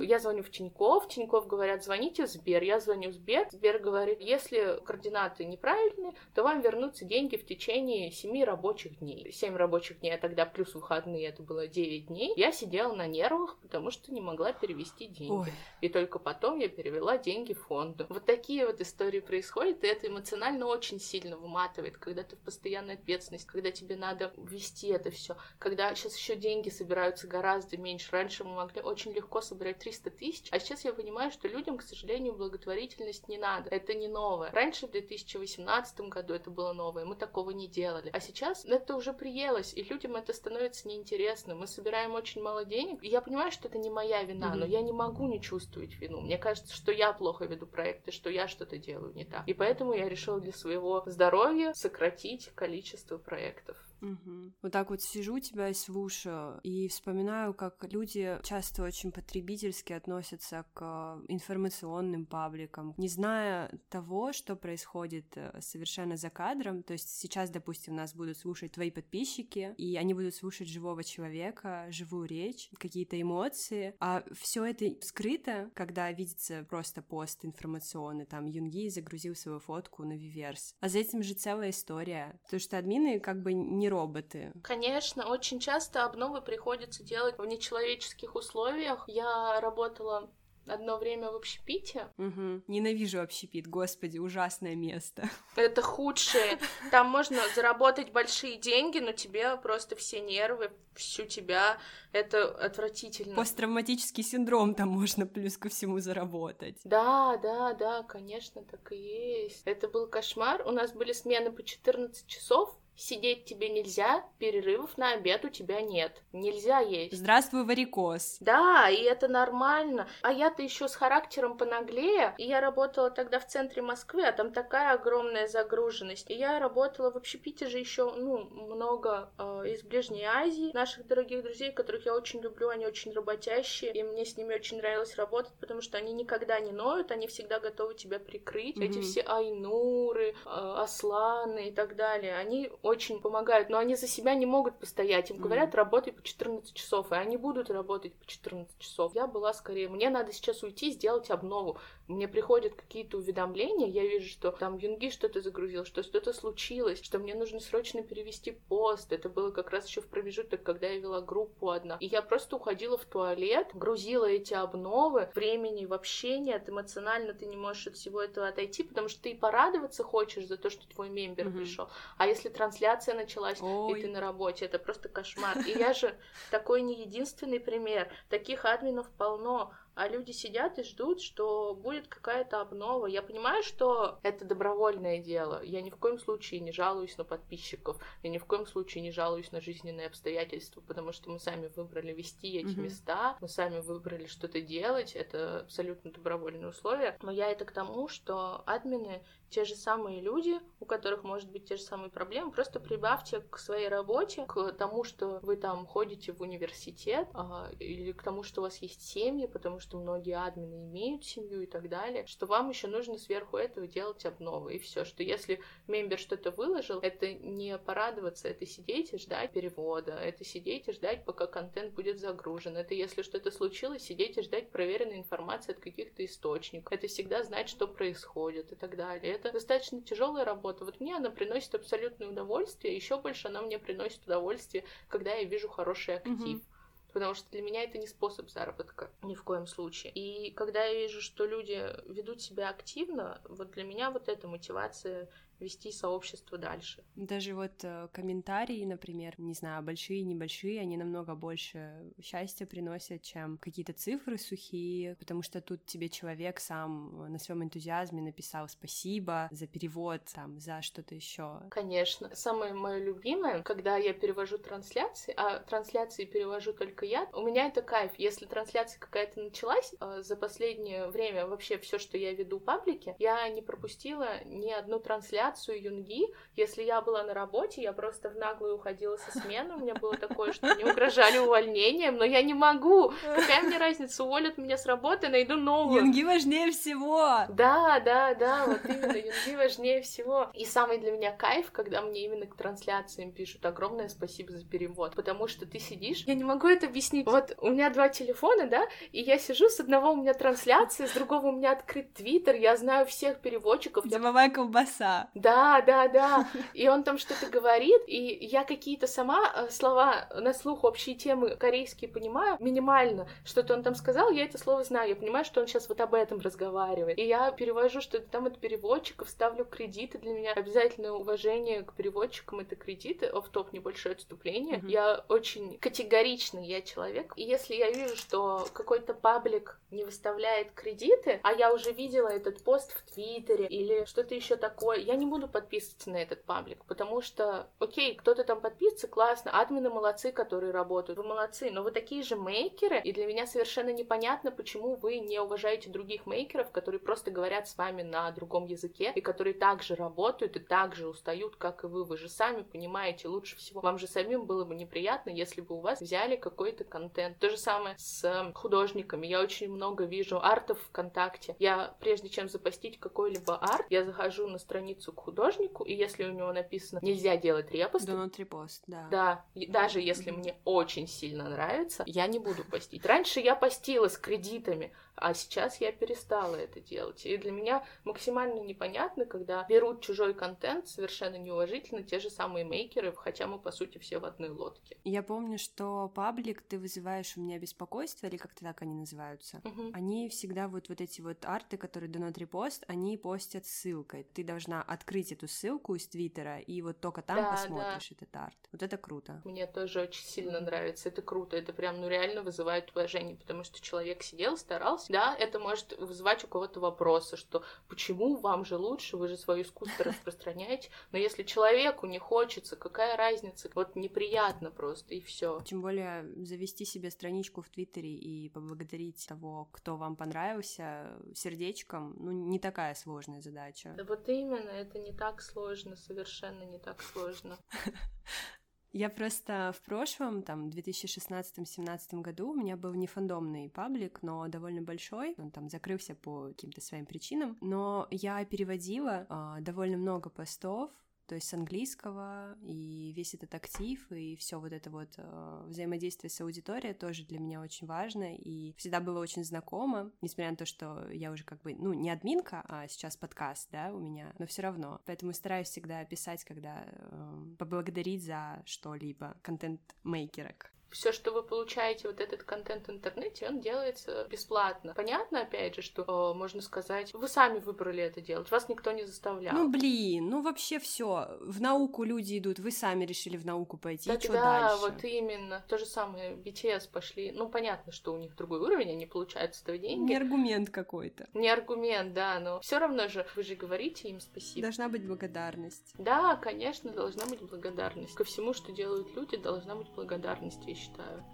Я звоню в Тиньков, Тиньков говорят, звоните в Сбер. Я звоню в Сбер, Сбер говорит, если координаты неправильные, то вам вернутся деньги в течение 7 рабочих дней. 7 рабочих дней, а тогда плюс выходные, это было 9 дней. Я сидела на нервах, потому что не могла перевести деньги. Ой. И только потом я перевела деньги фонду. Вот такие вот истории происходят, и это эмоционально очень сильно выматывает, когда ты в постоянной ответственности, когда тебе надо вести это все, когда сейчас еще деньги собираются гораздо меньше. Раньше мы могли очень легко собирать 300 тысяч, а сейчас я понимаю, что людям, к сожалению, благотворительность не надо. Это не новое. Раньше, в 2018 году это было новое, мы такого не делали. А сейчас это уже приелось, и людям это становится неинтересно. Мы собираем очень мало денег, и я понимаю, что это не моя вина, mm-hmm. но я не могу не чувствовать вину. Мне кажется, что я плохо веду проекты, что я что-то делаю не так. И поэтому я решила для своего здоровья сократить количество проектов. Угу. Вот так вот сижу тебя и слушаю, и вспоминаю, как люди часто очень потребительски относятся к информационным пабликам, не зная того, что происходит э, совершенно за кадром. То есть сейчас, допустим, нас будут слушать твои подписчики, и они будут слушать живого человека, живую речь, какие-то эмоции, а все это скрыто, когда видится просто пост информационный, там Юнги загрузил свою фотку на Виверс. А за этим же целая история, потому что админы как бы не роботы. Конечно, очень часто обновы приходится делать в нечеловеческих условиях. Я работала одно время в общепите. Угу. Ненавижу общепит, господи, ужасное место. Это худшее. Там можно заработать большие деньги, но тебе просто все нервы, всю тебя, это отвратительно. Посттравматический синдром там можно плюс ко всему заработать. Да, да, да, конечно, так и есть. Это был кошмар. У нас были смены по 14 часов, Сидеть тебе нельзя, перерывов на обед у тебя нет. Нельзя есть. Здравствуй, варикоз. Да, и это нормально. А я-то еще с характером понаглее, и я работала тогда в центре Москвы, а там такая огромная загруженность. И я работала в общепите же еще, ну, много э, из Ближней Азии, наших дорогих друзей, которых я очень люблю, они очень работящие, и мне с ними очень нравилось работать, потому что они никогда не ноют, они всегда готовы тебя прикрыть. Mm-hmm. Эти все айнуры, э, асланы и так далее, они очень помогают, но они за себя не могут постоять. Им говорят, работай по 14 часов, и они будут работать по 14 часов. Я была скорее, мне надо сейчас уйти, сделать обнову. Мне приходят какие-то уведомления, я вижу, что там Юнги что-то загрузил, что что-то случилось, что мне нужно срочно перевести пост. Это было как раз еще в промежуток, когда я вела группу одна. И я просто уходила в туалет, грузила эти обновы, времени вообще нет, эмоционально ты не можешь от всего этого отойти, потому что ты и порадоваться хочешь за то, что твой мембер mm-hmm. пришел. А если трансляция началась, Ой. и ты на работе, это просто кошмар. И я же такой не единственный пример. Таких админов полно а люди сидят и ждут, что будет какая-то обнова. Я понимаю, что это добровольное дело. Я ни в коем случае не жалуюсь на подписчиков, я ни в коем случае не жалуюсь на жизненные обстоятельства, потому что мы сами выбрали вести эти mm-hmm. места, мы сами выбрали что-то делать, это абсолютно добровольные условия. Но я это к тому, что админы те же самые люди, у которых может быть те же самые проблемы, просто прибавьте к своей работе, к тому, что вы там ходите в университет, а, или к тому, что у вас есть семьи, потому что многие админы имеют семью и так далее, что вам еще нужно сверху этого делать обновы, и все, что если мембер что-то выложил, это не порадоваться, это сидеть и ждать перевода, это сидеть и ждать, пока контент будет загружен, это если что-то случилось, сидеть и ждать проверенной информации от каких-то источников, это всегда знать, что происходит и так далее это достаточно тяжелая работа. Вот мне она приносит абсолютное удовольствие, еще больше она мне приносит удовольствие, когда я вижу хороший актив. Mm-hmm потому что для меня это не способ заработка ни в коем случае. И когда я вижу, что люди ведут себя активно, вот для меня вот эта мотивация вести сообщество дальше. Даже вот э, комментарии, например, не знаю, большие, небольшие, они намного больше счастья приносят, чем какие-то цифры сухие, потому что тут тебе человек сам на своем энтузиазме написал спасибо за перевод, там, за что-то еще. Конечно. Самое мое любимое, когда я перевожу трансляции, а трансляции перевожу только я, у меня это кайф. Если трансляция какая-то началась, э, за последнее время вообще все, что я веду паблики, я не пропустила ни одну трансляцию, трансляцию Юнги. Если я была на работе, я просто в наглую уходила со смены. У меня было такое, что мне угрожали увольнением, но я не могу. Какая мне разница, уволят меня с работы, найду новую. Юнги важнее всего. Да, да, да, вот именно, Юнги важнее всего. И самый для меня кайф, когда мне именно к трансляциям пишут огромное спасибо за перевод, потому что ты сидишь, я не могу это объяснить. Вот у меня два телефона, да, и я сижу, с одного у меня трансляция, с другого у меня открыт твиттер, я знаю всех переводчиков. Домовая колбаса. Да, да, да. [laughs] И он там что-то говорит, и я какие-то сама э, слова на слух общие темы корейские понимаю минимально. Что-то он там сказал, я это слово знаю, я понимаю, что он сейчас вот об этом разговаривает. И я перевожу, что это там от переводчиков, ставлю кредиты для меня. Обязательное уважение к переводчикам — это кредиты. Оф-топ небольшое отступление. Mm-hmm. Я очень категоричный я человек. И если я вижу, что какой-то паблик не выставляет кредиты, а я уже видела этот пост в Твиттере или что-то еще такое, я не буду подписываться на этот паблик, потому что, окей, кто-то там подписывается, классно, админы молодцы, которые работают, вы молодцы, но вы такие же мейкеры, и для меня совершенно непонятно, почему вы не уважаете других мейкеров, которые просто говорят с вами на другом языке, и которые также работают и также устают, как и вы. Вы же сами понимаете лучше всего. Вам же самим было бы неприятно, если бы у вас взяли какой-то контент. То же самое с эм, художниками. Я очень много вижу артов ВКонтакте. Я, прежде чем запостить какой-либо арт, я захожу на страницу к художнику, и если у него написано «нельзя делать репосты», Do not repost, да. Да, даже если мне очень сильно нравится, я не буду [laughs] постить. Раньше я постила с кредитами, а сейчас я перестала это делать. И для меня максимально непонятно, когда берут чужой контент совершенно неуважительно те же самые мейкеры, хотя мы, по сути, все в одной лодке. Я помню, что паблик ты вызываешь у меня беспокойство, или как-то так они называются. Угу. Они всегда вот, вот эти вот арты, которые not repost, они постят ссылкой. Ты должна открыть эту ссылку из Твиттера, и вот только там Да, посмотришь этот арт. Вот это круто. Мне тоже очень сильно нравится. Это круто. Это прям, ну, реально вызывает уважение, потому что человек сидел, старался. Да, это может вызывать у кого-то вопросы, что почему вам же лучше, вы же свое искусство распространяете. Но если человеку не хочется, какая разница? Вот неприятно просто, и все. Тем более завести себе страничку в Твиттере и поблагодарить того, кто вам понравился, сердечком, ну, не такая сложная задача. Да вот именно, это не так сложно, совершенно не так сложно. [laughs] Я просто в прошлом, там, 2016-17 году у меня был не фандомный паблик, но довольно большой, он там закрылся по каким-то своим причинам, но я переводила а, довольно много постов, то есть с английского, и весь этот актив, и все вот это вот э, взаимодействие с аудиторией тоже для меня очень важно, и всегда было очень знакомо, несмотря на то, что я уже как бы, ну, не админка, а сейчас подкаст, да, у меня, но все равно. Поэтому стараюсь всегда писать, когда э, поблагодарить за что-либо контент-мейкерок все, что вы получаете, вот этот контент в интернете, он делается бесплатно. Понятно, опять же, что э, можно сказать, вы сами выбрали это делать, вас никто не заставлял. Ну блин, ну вообще все. В науку люди идут, вы сами решили в науку пойти. И что да, дальше? вот именно. То же самое, BTS пошли. Ну, понятно, что у них другой уровень, они получают с этого деньги. Не аргумент какой-то. Не аргумент, да, но все равно же вы же говорите им спасибо. Должна быть благодарность. Да, конечно, должна быть благодарность. Ко всему, что делают люди, должна быть благодарность, я считаю.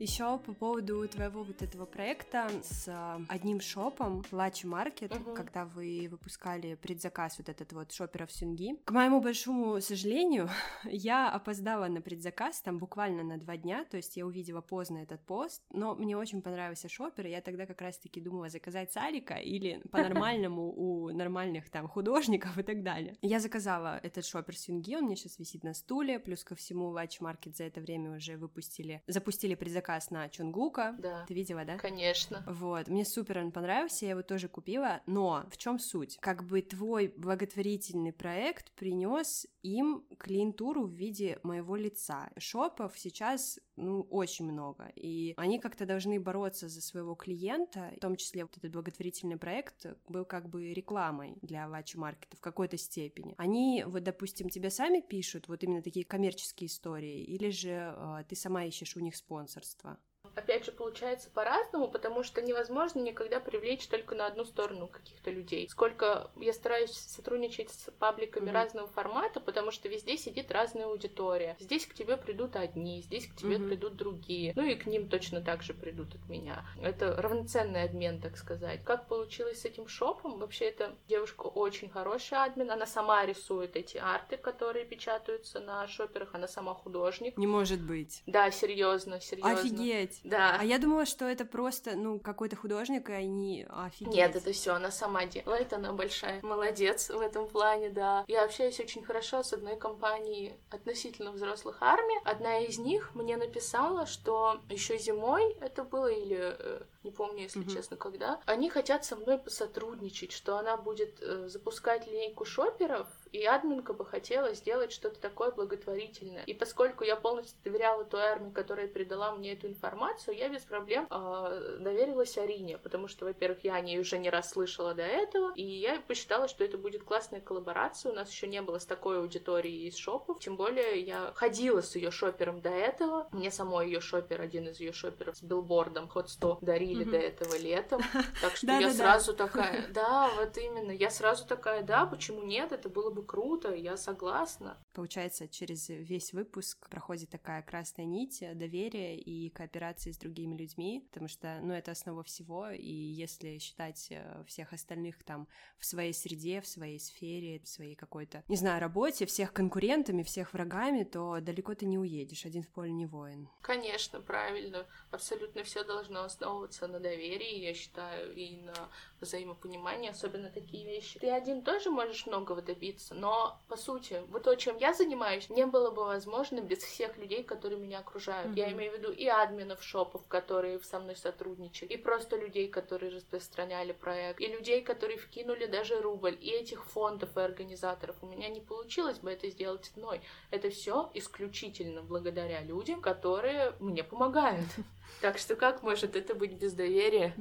Еще по поводу твоего вот этого проекта с а, одним шопом, Лачи Маркет, Мгм. когда вы выпускали предзаказ вот этот вот шоперов Сюнги. К моему большому сожалению, [laughs] я опоздала на предзаказ там буквально на два дня, то есть я увидела поздно этот пост, но мне очень понравился шопер, и я тогда как раз-таки думала заказать Сарика или [laughs] по-нормальному у нормальных там художников и так далее. Я заказала этот шопер Сюнги, он мне сейчас висит на стуле, плюс ко всему Лачи Маркет за это время уже выпустили, запустили предзаказ на Чунгука. Да. Ты видела, да? Конечно. Вот, мне супер он понравился, я его тоже купила, но в чем суть? Как бы твой благотворительный проект принес им клиентуру в виде моего лица. Шопов сейчас, ну, очень много, и они как-то должны бороться за своего клиента, в том числе вот этот благотворительный проект был как бы рекламой для Лачи Маркета в какой-то степени. Они, вот, допустим, тебе сами пишут вот именно такие коммерческие истории, или же э, ты сама ищешь у них спонсорство? Опять же, получается по-разному, потому что невозможно никогда привлечь только на одну сторону каких-то людей. Сколько я стараюсь сотрудничать с пабликами Мгм. разного формата, потому что везде сидит разная аудитория. Здесь к тебе придут одни, здесь к тебе Мгм. придут другие. Ну и к ним точно так же придут от меня. Это равноценный обмен, так сказать. Как получилось с этим шопом? Вообще, эта девушка очень хорошая админ. Она сама рисует эти арты, которые печатаются на шоперах. Она сама художник. Не может быть. Да, серьезно, серьезно. Офигеть. Да. А я думала, что это просто, ну, какой-то художник, и они офигеть. Нет, это все она сама делает, она большая молодец в этом плане, да. Я общаюсь очень хорошо с одной компанией относительно взрослых армий. Одна из них мне написала, что еще зимой это было или э, не помню, если Мгм. честно, когда. Они хотят со мной посотрудничать, что она будет э, запускать линейку шоперов И админка бы хотела сделать что-то такое благотворительное. И поскольку я полностью доверяла той армии, которая передала мне эту информацию, я без проблем э, доверилась Арине, потому что, во-первых, я о ней уже не раз слышала до этого, и я посчитала, что это будет классная коллаборация. У нас еще не было с такой аудиторией из шопов, тем более я ходила с ее шопером до этого. Мне самой ее шопер, один из ее шоперов с билбордом Hot 100 дарили до этого летом. [laughs] Так что я сразу такая, да, вот именно, я сразу такая, да, почему нет, это было бы круто, я согласна. Получается, через весь выпуск проходит такая красная нить доверия и кооперации с другими людьми, потому что, ну, это основа всего, и если считать э, всех остальных там в своей среде, в своей сфере, в своей какой-то, не знаю, работе, всех конкурентами, всех врагами, то далеко ты не уедешь, один в поле не воин. Конечно, правильно, абсолютно все должно основываться на доверии, я считаю, и на взаимопонимании, особенно такие вещи. Ты один тоже можешь многого добиться, но, по сути, вот то, чем я занимаюсь, не было бы возможно без всех людей, которые меня окружают. Mm-hmm. Я имею в виду и админов шопов, которые со мной сотрудничали, и просто людей, которые распространяли проект, и людей, которые вкинули даже рубль, и этих фондов и организаторов. У меня не получилось бы это сделать одной. Это все исключительно благодаря людям, которые мне помогают. [laughs] Так что как может это быть без доверия?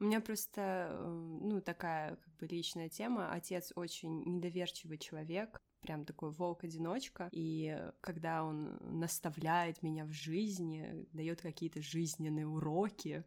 У меня просто, э, ну, такая как бы личная тема. Отец очень недоверчивый человек, прям такой волк-одиночка, и когда он наставляет меня в жизни, дает какие-то жизненные уроки,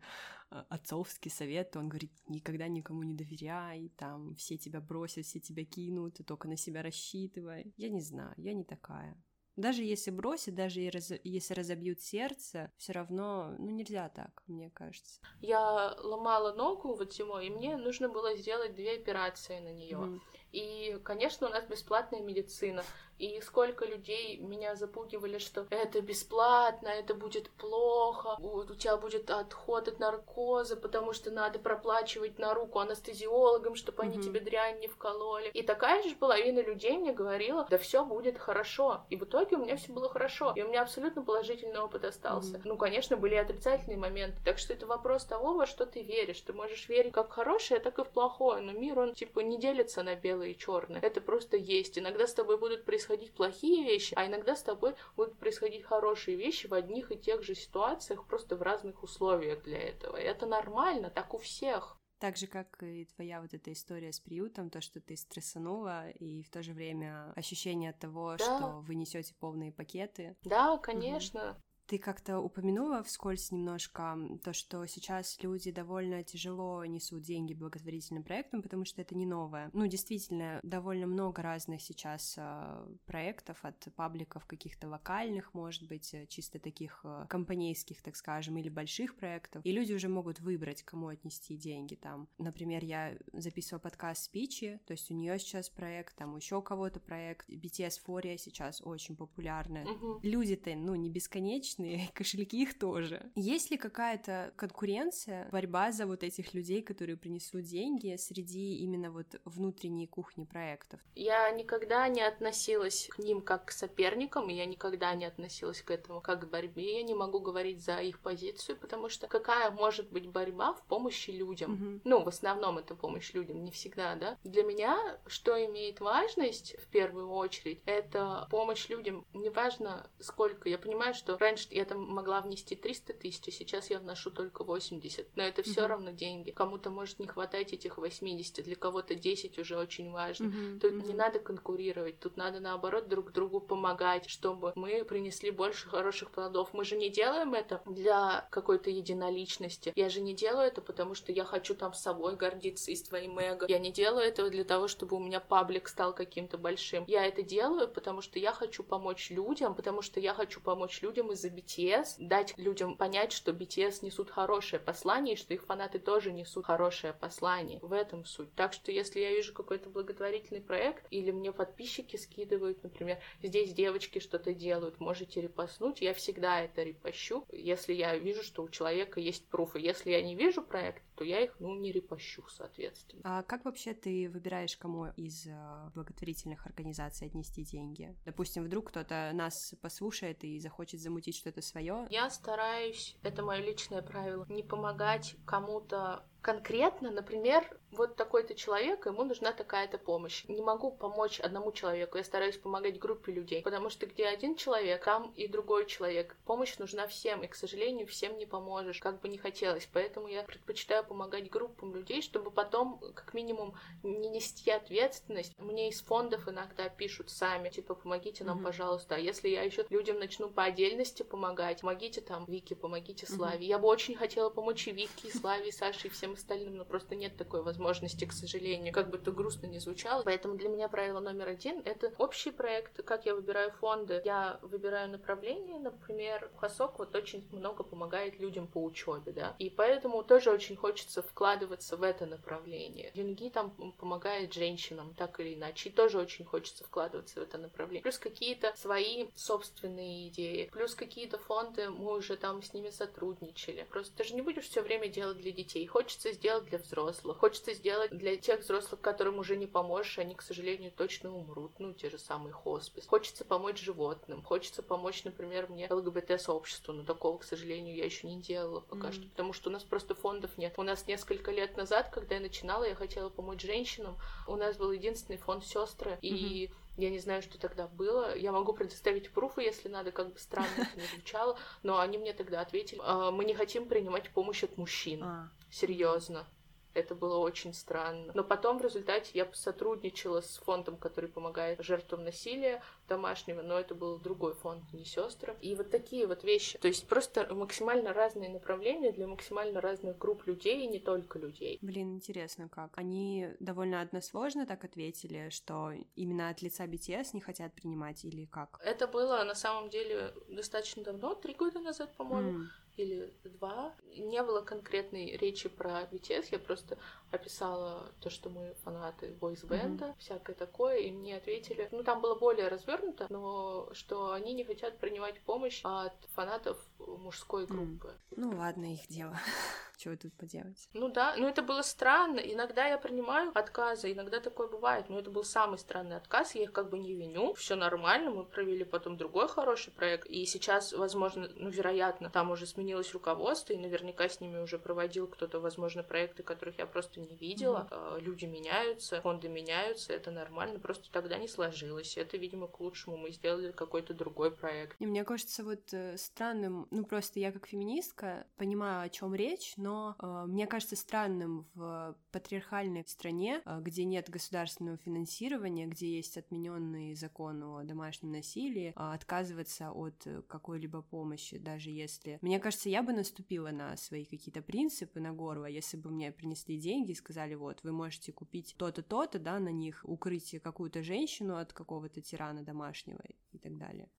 а, отцовский совет, то он говорит, никогда никому не доверяй, там, все тебя бросят, все тебя кинут, ты только на себя рассчитывай. Я не знаю, я не такая. Даже если бросят, даже если разобьют сердце, все равно, ну, нельзя так, мне кажется. Я ломала ногу вот зимой, и мне нужно было сделать две операции на нее. Mm. И, конечно, у нас бесплатная медицина. И сколько людей меня запугивали, что это бесплатно, это будет плохо, у тебя будет отход от наркоза, потому что надо проплачивать на руку анестезиологам, чтобы они mm-hmm. тебе дрянь не вкололи. И такая же половина людей мне говорила, да все будет хорошо. И в итоге у меня все было хорошо. И у меня абсолютно положительный опыт остался. Mm-hmm. Ну, конечно, были отрицательные моменты. Так что это вопрос того, во что ты веришь. Ты можешь верить как в хорошее, так и в плохое. Но мир, он типа не делится на белое и черное. Это просто есть. Иногда с тобой будут происходить происходить плохие вещи, а иногда с тобой будут происходить хорошие вещи в одних и тех же ситуациях, просто в разных условиях для этого. И это нормально, так у всех. Так же, как и твоя вот эта история с приютом, то, что ты стрессанула, и в то же время ощущение того, да. что вы несете полные пакеты. Да, конечно. Угу. Ты как-то упомянула вскользь немножко то, что сейчас люди довольно тяжело несут деньги благотворительным проектам, потому что это не новое. Ну, действительно, довольно много разных сейчас э, проектов от пабликов каких-то локальных, может быть, э, чисто таких э, компанейских, так скажем, или больших проектов. И люди уже могут выбрать, кому отнести деньги там. Например, я записывала подкаст Спичи, то есть у нее сейчас проект, там еще у кого-то проект. BTS Фория сейчас очень популярная. Угу. Люди-то, ну, не бесконечные, личные, [laughs] кошельки их тоже. Есть ли какая-то конкуренция, борьба за вот этих людей, которые принесут деньги среди именно вот внутренней кухни проектов? Я никогда не относилась к ним как к соперникам, и я никогда не относилась к этому как к борьбе. Я не могу говорить за их позицию, потому что какая может быть борьба в помощи людям? Угу. Ну, в основном это помощь людям, не всегда, да? Для меня что имеет важность в первую очередь, это помощь людям. Неважно сколько. Я понимаю, что раньше я там могла внести 300 тысяч, а сейчас я вношу только 80. Но это все mm-hmm. равно деньги. Кому-то может не хватать этих 80, для кого-то 10 уже очень важно. Mm-hmm. Тут mm-hmm. не надо конкурировать, тут надо наоборот друг другу помогать, чтобы мы принесли больше хороших плодов. Мы же не делаем это для какой-то единоличности. Я же не делаю это, потому что я хочу там с собой гордиться и с твоим эго. Я не делаю этого для того, чтобы у меня паблик стал каким-то большим. Я это делаю, потому что я хочу помочь людям, потому что я хочу помочь людям из-за BTS, дать людям понять, что BTS несут хорошее послание, и что их фанаты тоже несут хорошее послание. В этом суть. Так что если я вижу какой-то благотворительный проект, или мне подписчики скидывают, например, здесь девочки что-то делают, можете репостнуть, я всегда это репощу, если я вижу, что у человека есть пруфы. Если я не вижу проект, то я их, ну, не репощу, соответственно. А как вообще ты выбираешь, кому из э, благотворительных организаций отнести деньги? Допустим, вдруг кто-то нас послушает и захочет замутить что-то свое. Я стараюсь, это мое личное правило, не помогать кому-то конкретно, например, вот такой-то человек, ему нужна такая-то помощь. Не могу помочь одному человеку, я стараюсь помогать группе людей, потому что где один человек, там и другой человек. Помощь нужна всем, и, к сожалению, всем не поможешь, как бы не хотелось. Поэтому я предпочитаю помогать группам людей, чтобы потом, как минимум, не нести ответственность. Мне из фондов иногда пишут сами, типа, помогите нам, mm-hmm. пожалуйста. А если я еще людям начну по отдельности помогать, помогите там Вике, помогите Славе. Mm-hmm. Я бы очень хотела помочь и Вике, и Славе, и Саше, и всем остальным, но просто нет такой возможности, к сожалению, как бы то грустно не звучало. Поэтому для меня правило номер один — это общий проект, как я выбираю фонды. Я выбираю направление, например, Хасок вот очень много помогает людям по учебе, да, и поэтому тоже очень хочется вкладываться в это направление. Юнги там помогает женщинам, так или иначе, и тоже очень хочется вкладываться в это направление. Плюс какие-то свои собственные идеи, плюс какие-то фонды, мы уже там с ними сотрудничали. Просто ты же не будешь все время делать для детей, хочется сделать для взрослых, хочется хочется сделать для тех взрослых, которым уже не поможешь, они, к сожалению, точно умрут, ну, те же самые хоспис. Хочется помочь животным, хочется помочь, например, мне ЛГБТ-сообществу, но такого, к сожалению, я еще не делала пока mm-hmm. что, потому что у нас просто фондов нет. У нас несколько лет назад, когда я начинала, я хотела помочь женщинам, у нас был единственный фонд сестры, mm-hmm. и я не знаю, что тогда было. Я могу предоставить пруфы, если надо, как бы странно это не звучало. Но они мне тогда ответили, «А, мы не хотим принимать помощь от мужчин. А. Серьезно. Это было очень странно. Но потом в результате я сотрудничала с фондом, который помогает жертвам насилия домашнего, но это был другой фонд, не сестры. И вот такие вот вещи. То есть просто максимально разные направления для максимально разных групп людей и не только людей. Блин, интересно как. Они довольно односложно так ответили, что именно от лица BTS не хотят принимать или как? Это было на самом деле достаточно давно, три года назад, по-моему. Mm или два. Не было конкретной речи про BTS, я просто описала то, что мы фанаты бойсбенда, mm-hmm. всякое такое, и мне ответили, ну там было более развернуто, но что они не хотят принимать помощь от фанатов мужской группы. Mm. Ну ладно, их дело. [laughs] Чего тут поделать? Ну да, ну это было странно. Иногда я принимаю отказы, иногда такое бывает, но это был самый странный отказ, я их как бы не виню, все нормально, мы провели потом другой хороший проект, и сейчас, возможно, ну вероятно, там уже сменилось руководство, и наверняка с ними уже проводил кто-то, возможно, проекты, которых я просто не видела. Mm-hmm. Люди меняются, фонды меняются, это нормально, просто тогда не сложилось. Это, видимо, к лучшему. Мы сделали какой-то другой проект. И мне кажется, вот э, странным, ну просто я как феминистка понимаю, о чем речь, но э, мне кажется странным в патриархальной стране, э, где нет государственного финансирования, где есть отмененный закон о домашнем насилии, э, отказываться от какой-либо помощи, даже если... Мне кажется, я бы наступила на свои какие-то принципы, на горло, если бы мне принесли деньги и сказали, вот, вы можете купить то-то, то-то, да, на них укрыть какую-то женщину от какого-то тирана домашнего и так далее.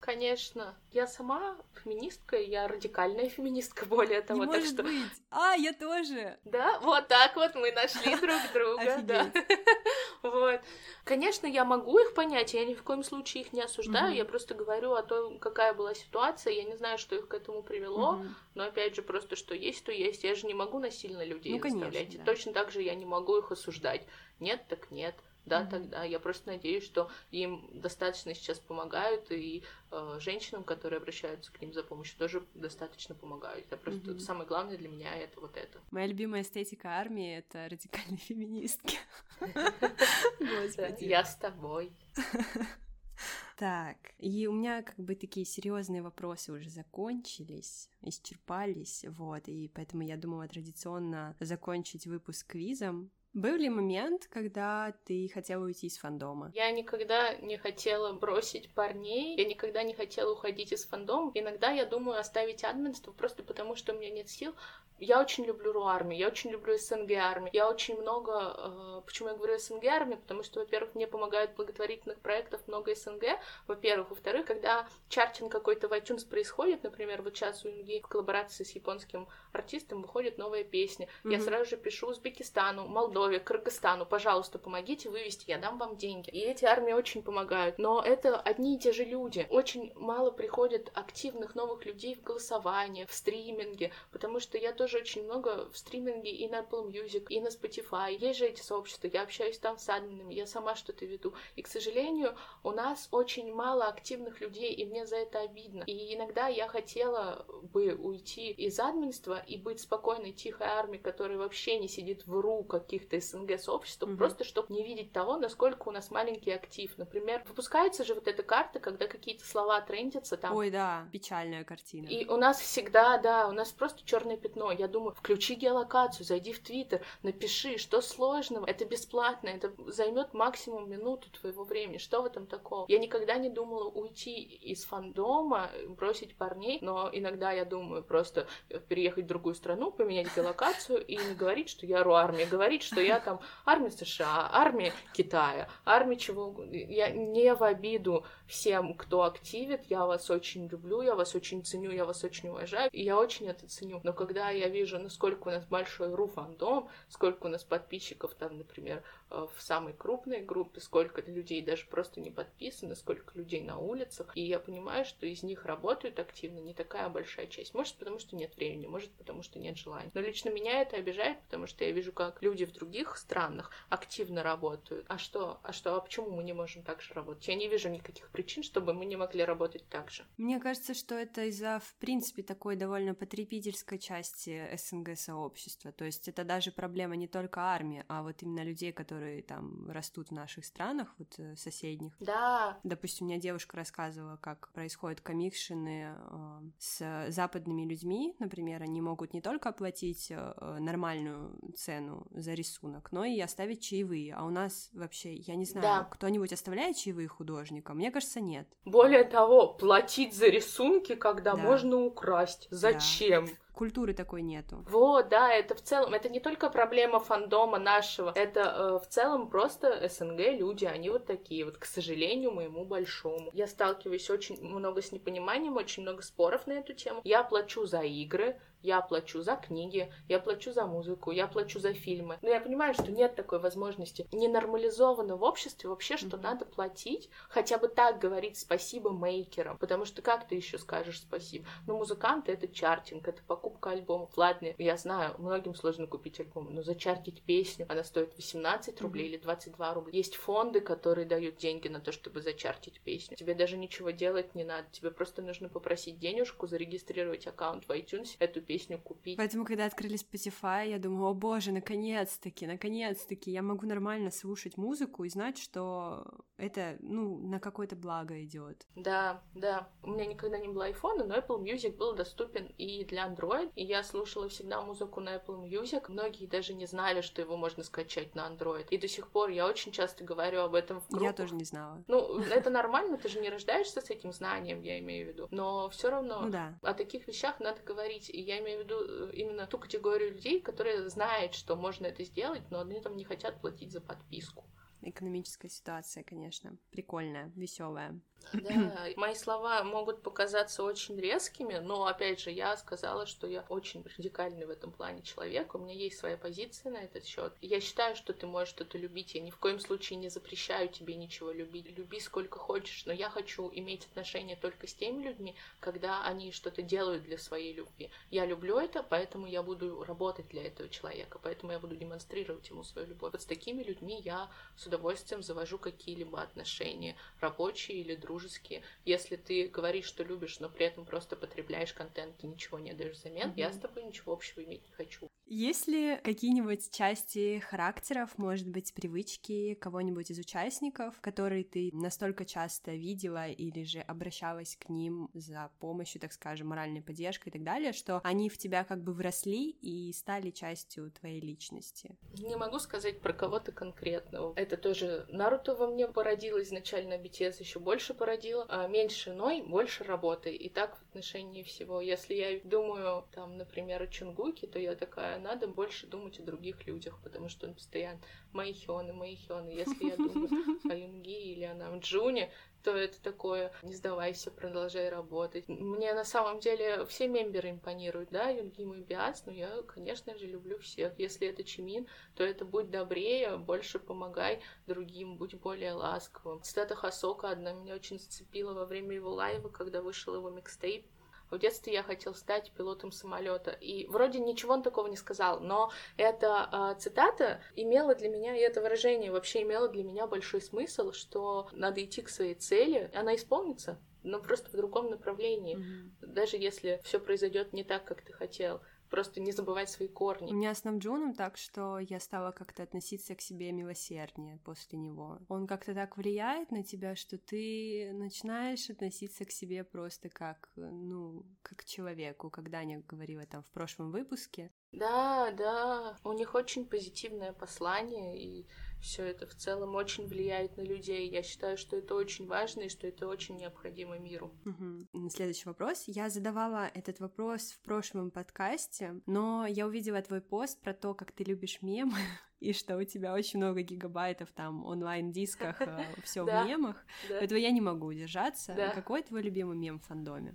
Конечно. Я сама феминистка, я радикальная [laughs] феминистка, более того. Не так может что... быть. А, я тоже. Да, вот так вот мы нашли друг [laughs] друга. Да. [laughs] Вот. Конечно, я могу их понять, я ни в коем случае их не осуждаю, я просто говорю о том, какая была ситуация, я не знаю, что их к этому привело, но опять же просто что есть, то есть. Я же не могу насильно людей ну, заставлять. Точно так же я не могу их осуждать. Нет, так нет да, mm-hmm. тогда я просто надеюсь, что им достаточно сейчас помогают, и э, женщинам, которые обращаются к ним за помощью, тоже достаточно помогают. Я просто mm-hmm. самое главное для меня это вот это. Моя любимая эстетика армии это радикальные феминистки. [laughs] Я с тобой. Так, и у меня как бы такие серьезные вопросы уже закончились, исчерпались, вот, и поэтому я думала традиционно закончить выпуск квизом, был ли момент, когда ты хотела уйти из фандома? Я никогда не хотела бросить парней, я никогда не хотела уходить из фандома. Иногда я думаю оставить админство просто потому, что у меня нет сил, я очень люблю РУ армию, я очень люблю СНГ армию. Я очень много... Э, почему я говорю СНГ армию? Потому что, во-первых, мне помогают благотворительных проектов много СНГ, во-первых. Во-вторых, когда чартинг какой-то в iTunes происходит, например, вот сейчас у в коллаборации с японским артистом выходит новая песня, mm-hmm. я сразу же пишу Узбекистану, Молдову, Молдове, Кыргызстану, пожалуйста, помогите вывести, я дам вам деньги. И эти армии очень помогают. Но это одни и те же люди. Очень мало приходит активных новых людей в голосование, в стриминге, потому что я тоже очень много в стриминге и на Apple Music, и на Spotify. Есть же эти сообщества, я общаюсь там с админами, я сама что-то веду. И, к сожалению, у нас очень мало активных людей, и мне за это обидно. И иногда я хотела бы уйти из админства и быть спокойной, тихой армией, которая вообще не сидит в ру каких-то СНГ-сообществ, mm-hmm. просто чтобы не видеть того, насколько у нас маленький актив. Например, выпускается же вот эта карта, когда какие-то слова трендятся там. Ой, да, печальная картина. И у нас всегда, да, у нас просто черное пятно. Я думаю, включи геолокацию, зайди в Твиттер, напиши, что сложного, это бесплатно, это займет максимум минуту твоего времени. Что в этом такого? Я никогда не думала уйти из фандома, бросить парней, но иногда я думаю просто переехать в другую страну, поменять геолокацию и не говорить, что я ру армии, говорить, что я там армия США, армия Китая, армия чего Я не в обиду всем, кто активит, я вас очень люблю, я вас очень ценю, я вас очень уважаю, и я очень это ценю. Но когда я вижу, насколько у нас большой ру фандом, сколько у нас подписчиков там, например, Э, в самой крупной группе, сколько людей даже просто не подписано, сколько людей на улицах. И я понимаю, что из них работают активно не такая большая часть. Может, потому что нет времени, может, потому что нет желания. Но лично меня это обижает, потому что я вижу, как люди в других странах активно работают. А что? А что? А почему мы не можем так же работать? Я не вижу никаких причин, чтобы мы не могли работать так же. Мне кажется, что это из-за, в принципе, такой довольно потребительской части СНГ-сообщества. То есть это даже проблема не только армии, а вот именно людей, которые там растут в наших странах, вот э, соседних. Да. Допустим, у меня девушка рассказывала, как происходят комикшины э, с западными людьми, например, они могут не только оплатить э, нормальную цену за рисунок, но и оставить чаевые. А у нас вообще, я не знаю, да. кто-нибудь оставляет чаевые художникам? Мне кажется, нет. Более того, платить за рисунки, когда да. можно украсть. Зачем? Да культуры такой нету. Вот, да, это в целом, это не только проблема фандома нашего, это э, в целом просто СНГ люди, они вот такие, вот, к сожалению, моему большому. Я сталкиваюсь очень много с непониманием, очень много споров на эту тему. Я плачу за игры, я плачу за книги, я плачу за музыку, я плачу за фильмы. Но я понимаю, что нет такой возможности. Не нормализовано в обществе вообще, что mm-hmm. надо платить, хотя бы так говорить спасибо мейкерам, потому что как ты еще скажешь спасибо? Ну, музыканты — это чартинг, это покупка альбомов. Ладно, я знаю, многим сложно купить альбом, но зачартить песню, она стоит 18 рублей mm-hmm. или 22 рубля. Есть фонды, которые дают деньги на то, чтобы зачартить песню. Тебе даже ничего делать не надо, тебе просто нужно попросить денежку, зарегистрировать аккаунт в iTunes, эту песню купить. Поэтому, когда открыли Spotify, я думаю, о боже, наконец-таки, наконец-таки я могу нормально слушать музыку и знать, что это, ну, на какое-то благо идет. Да, да. У меня никогда не было iPhone, но Apple Music был доступен и для Android, и я слушала всегда музыку на Apple Music. Многие даже не знали, что его можно скачать на Android. И до сих пор я очень часто говорю об этом в группах. Я тоже не знала. Ну, это нормально, ты же не рождаешься с этим знанием, я имею в виду. Но все равно ну, да. о таких вещах надо говорить. И я имею в виду э, именно ту категорию людей, которые знают, что можно это сделать, но они там не хотят платить за подписку. Экономическая ситуация, конечно, прикольная, веселая. Да, [laughs] мои слова могут показаться очень резкими, но, опять же, я сказала, что я очень радикальный в этом плане человек, у меня есть своя позиция на этот счет. Я считаю, что ты можешь что-то любить, я ни в коем случае не запрещаю тебе ничего любить. Люби сколько хочешь, но я хочу иметь отношения только с теми людьми, когда они что-то делают для своей любви. Я люблю это, поэтому я буду работать для этого человека, поэтому я буду демонстрировать ему свою любовь. Вот с такими людьми я с удовольствием завожу какие-либо отношения, рабочие или дружеские дружеские. Если ты говоришь, что любишь, но при этом просто потребляешь контент и ничего не даешь взамен, mm-hmm. я с тобой ничего общего иметь не хочу. Есть ли какие-нибудь части характеров, может быть, привычки кого-нибудь из участников, которые ты настолько часто видела или же обращалась к ним за помощью, так скажем, моральной поддержкой и так далее, что они в тебя как бы вросли и стали частью твоей личности? Не могу сказать про кого-то конкретного. Это тоже Наруто во мне породил изначально BTS еще больше породил. А меньше Ной, больше работы. И так в отношении всего. Если я думаю, там, например, о Чунгуке, то я такая, надо больше думать о других людях, потому что он постоянно мои хёны, мои хёны. Если я думаю о Юнги или о Намджуне, что это такое, не сдавайся, продолжай работать. Мне на самом деле все мемберы импонируют, да, Юнгим и Биас, но я, конечно же, люблю всех. Если это Чимин, то это будь добрее, больше помогай другим, будь более ласковым. Цитата Хасока одна меня очень зацепила во время его лайва, когда вышел его микстейп. В детстве я хотел стать пилотом самолета. И вроде ничего он такого не сказал, но эта э, цитата имела для меня, и это выражение вообще имело для меня большой смысл, что надо идти к своей цели, она исполнится, но просто в другом направлении. Mm-hmm. Даже если все произойдет не так, как ты хотел просто не забывать свои корни. У меня с Намджуном так, что я стала как-то относиться к себе милосерднее после него. Он как-то так влияет на тебя, что ты начинаешь относиться к себе просто как, ну, как к человеку, когда я говорила там в прошлом выпуске. Да, да, у них очень позитивное послание, и все это в целом очень влияет на людей. Я считаю, что это очень важно и что это очень необходимо миру. Угу. Следующий вопрос. Я задавала этот вопрос в прошлом подкасте, но я увидела твой пост про то, как ты любишь мемы. [laughs] и что у тебя очень много гигабайтов там онлайн-дисках, [laughs] э, все в мемах. Поэтому я не могу удержаться. Какой твой любимый мем в фандоме?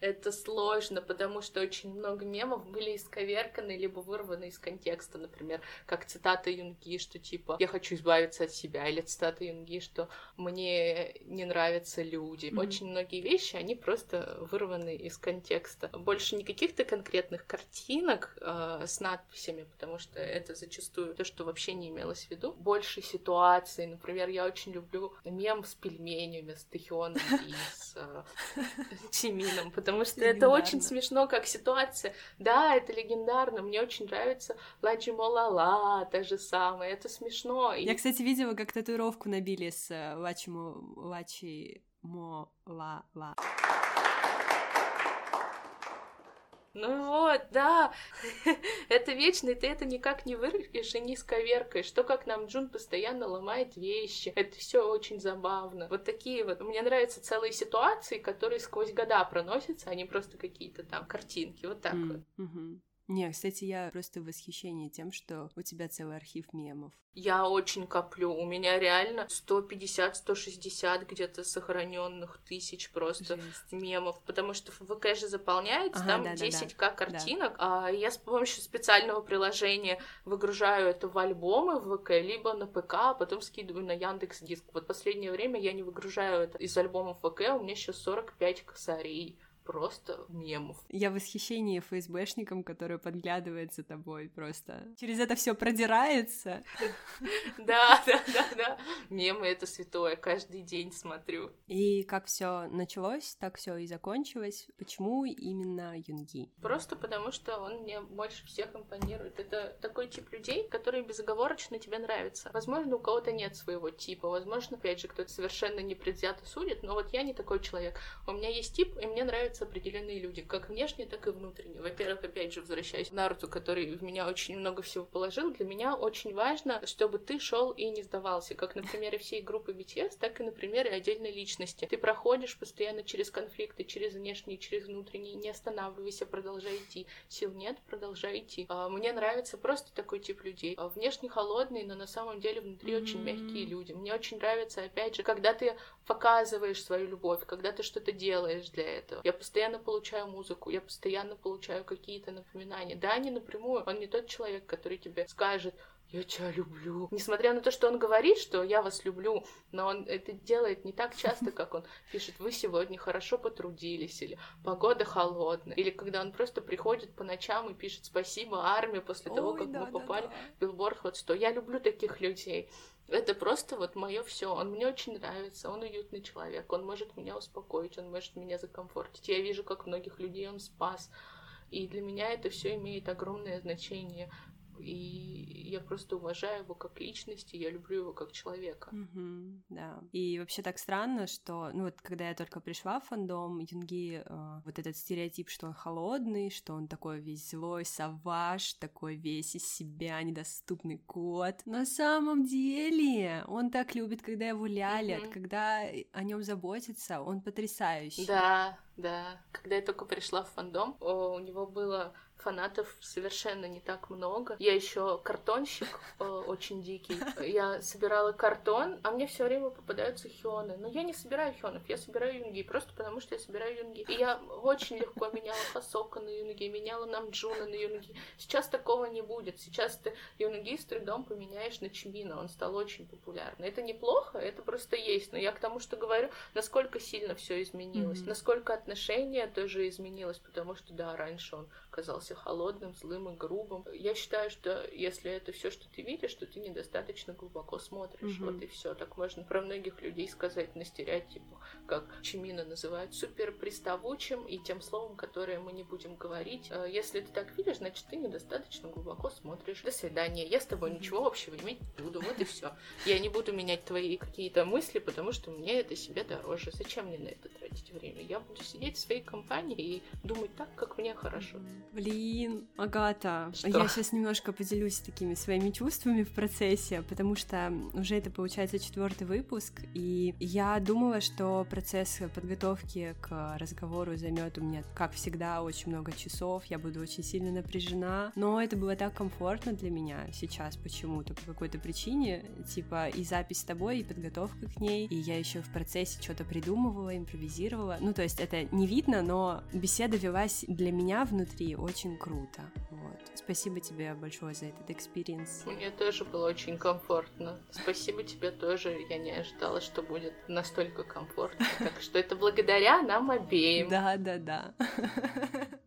Это сложно, потому что очень много мемов были исковерканы, либо вырваны из контекста. Например, как цитата Юнги, что типа «я хочу избавиться от себя», или цитата Юнги, что «мне не нравятся люди». Очень многие вещи, они просто вырваны из контекста. Больше никаких-то конкретных картинок э, с надписями, потому что это зачастую то, что вообще не имелось в виду. Больше ситуаций. Например, я очень люблю мем с пельменями, с Тэхёном и с э, [laughs] Чимином, потому что это очень смешно, как ситуация. Да, это легендарно. Мне очень нравится Ладжи Молала, та же самая. Это смешно. Я, кстати, видела, как татуировку набили с э, Лачи Молала. Ну вот, да, [laughs] это вечно, и ты это никак не вырвешь и не сковеркаешь. Что как нам Джун постоянно ломает вещи. Это все очень забавно. Вот такие вот. Мне нравятся целые ситуации, которые сквозь года проносятся, а не просто какие-то там картинки. Вот так mm-hmm. вот. Не, кстати, я просто в восхищении тем, что у тебя целый архив мемов. Я очень коплю. У меня реально 150-160 где-то сохраненных тысяч просто Жесть. мемов. Потому что ВК же заполняется, ага, там да, 10к да, да. картинок. Да. А я с помощью специального приложения выгружаю это в альбомы в ВК, либо на ПК, а потом скидываю на Яндекс Диск. Вот последнее время я не выгружаю это из альбомов ВК, у меня сейчас 45 косарей просто мемов. Я в восхищении ФСБшником, который подглядывает за тобой просто. Через это все продирается. [laughs] Да, да, да, да. Мемы это святое, каждый день смотрю. И как все началось, так все и закончилось. Почему именно Юнги? Просто потому, что он мне больше всех импонирует. Это такой тип людей, которые безоговорочно тебе нравятся. Возможно, у кого-то нет своего типа, возможно, опять же, кто-то совершенно непредвзято судит, но вот я не такой человек. У меня есть тип, и мне нравится нравятся определенные люди, как внешне, так и внутренне. Во-первых, опять же, возвращаясь к Наруту, который в меня очень много всего положил, для меня очень важно, чтобы ты шел и не сдавался, как на примере всей группы BTS, так и на примере отдельной личности. Ты проходишь постоянно через конфликты, через внешние, через внутренние, не останавливайся, продолжай идти. Сил нет, продолжай идти. А, мне нравится просто такой тип людей. А, внешне холодные, но на самом деле внутри mm-hmm. очень мягкие люди. Мне очень нравится, опять же, когда ты показываешь свою любовь, когда ты что-то делаешь для этого. Я постоянно получаю музыку, я постоянно получаю какие-то напоминания. Да, не напрямую, он не тот человек, который тебе скажет, я тебя люблю. Несмотря на то, что он говорит, что я вас люблю, но он это делает не так часто, как он пишет, вы сегодня хорошо потрудились, или погода холодная, или когда он просто приходит по ночам и пишет спасибо армии после того, Ой, как да, мы попали да, да. в Billboard Hot 100. Я люблю таких людей. Это просто вот мое все. Он мне очень нравится, он уютный человек, он может меня успокоить, он может меня закомфортить. Я вижу, как многих людей он спас. И для меня это все имеет огромное значение и я просто уважаю его как личность, и я люблю его как человека. Mm-hmm, да. И вообще так странно, что, ну вот, когда я только пришла в фандом, Юнги, э, вот этот стереотип, что он холодный, что он такой весь злой savage, такой весь из себя недоступный кот. На самом деле, он так любит, когда его лялят, mm-hmm. когда о нем заботятся, он потрясающий. Да, да. Когда я только пришла в фандом, у него было фанатов совершенно не так много. Я еще картон картонщик [laughs] э, очень дикий. Я собирала картон, а мне все время попадаются хионы. Но я не собираю хионов, я собираю юнги, просто потому что я собираю юнги. И я очень легко меняла Хасока на юнги, меняла Намджуна на юнги. Сейчас такого не будет. Сейчас ты юнги с трудом поменяешь на Чмина, он стал очень популярным. Это неплохо, это просто есть. Но я к тому, что говорю, насколько сильно все изменилось, mm-hmm. насколько отношение тоже изменилось, потому что, да, раньше он казался холодным, злым и грубым. Я считаю, что если это все, что ты видишь, то ты недостаточно глубоко смотришь. Mm-hmm. Вот и все. Так можно про многих людей сказать на стереотипах, как Чимина называют супер приставучим и тем словом, которое мы не будем говорить. Э, если ты так видишь, значит, ты недостаточно глубоко смотришь. До свидания. Я с тобой ничего общего иметь не буду. Вот и все. Я не буду менять твои какие-то мысли, потому что мне это себе дороже. Зачем мне на это тратить время? Я буду сидеть в своей компании и думать так, как мне хорошо. Блин, Агата, что? я сейчас немножко поделюсь такими своими чувствами в процессе, потому что уже это получается четвертый выпуск, и я думала, что процесс подготовки к разговору займет у меня, как всегда, очень много часов, я буду очень сильно напряжена, но это было так комфортно для меня сейчас почему-то, по какой-то причине, типа и запись с тобой, и подготовка к ней, и я еще в процессе что-то придумывала, импровизировала, ну то есть это не видно, но беседа велась для меня внутри очень круто. Вот. Спасибо тебе большое за этот experience. Мне тоже было очень комфортно. Спасибо тебе тоже. Я не ожидала, что будет настолько комфортно. Так что это благодаря нам обеим. Да, да, да. [laughs]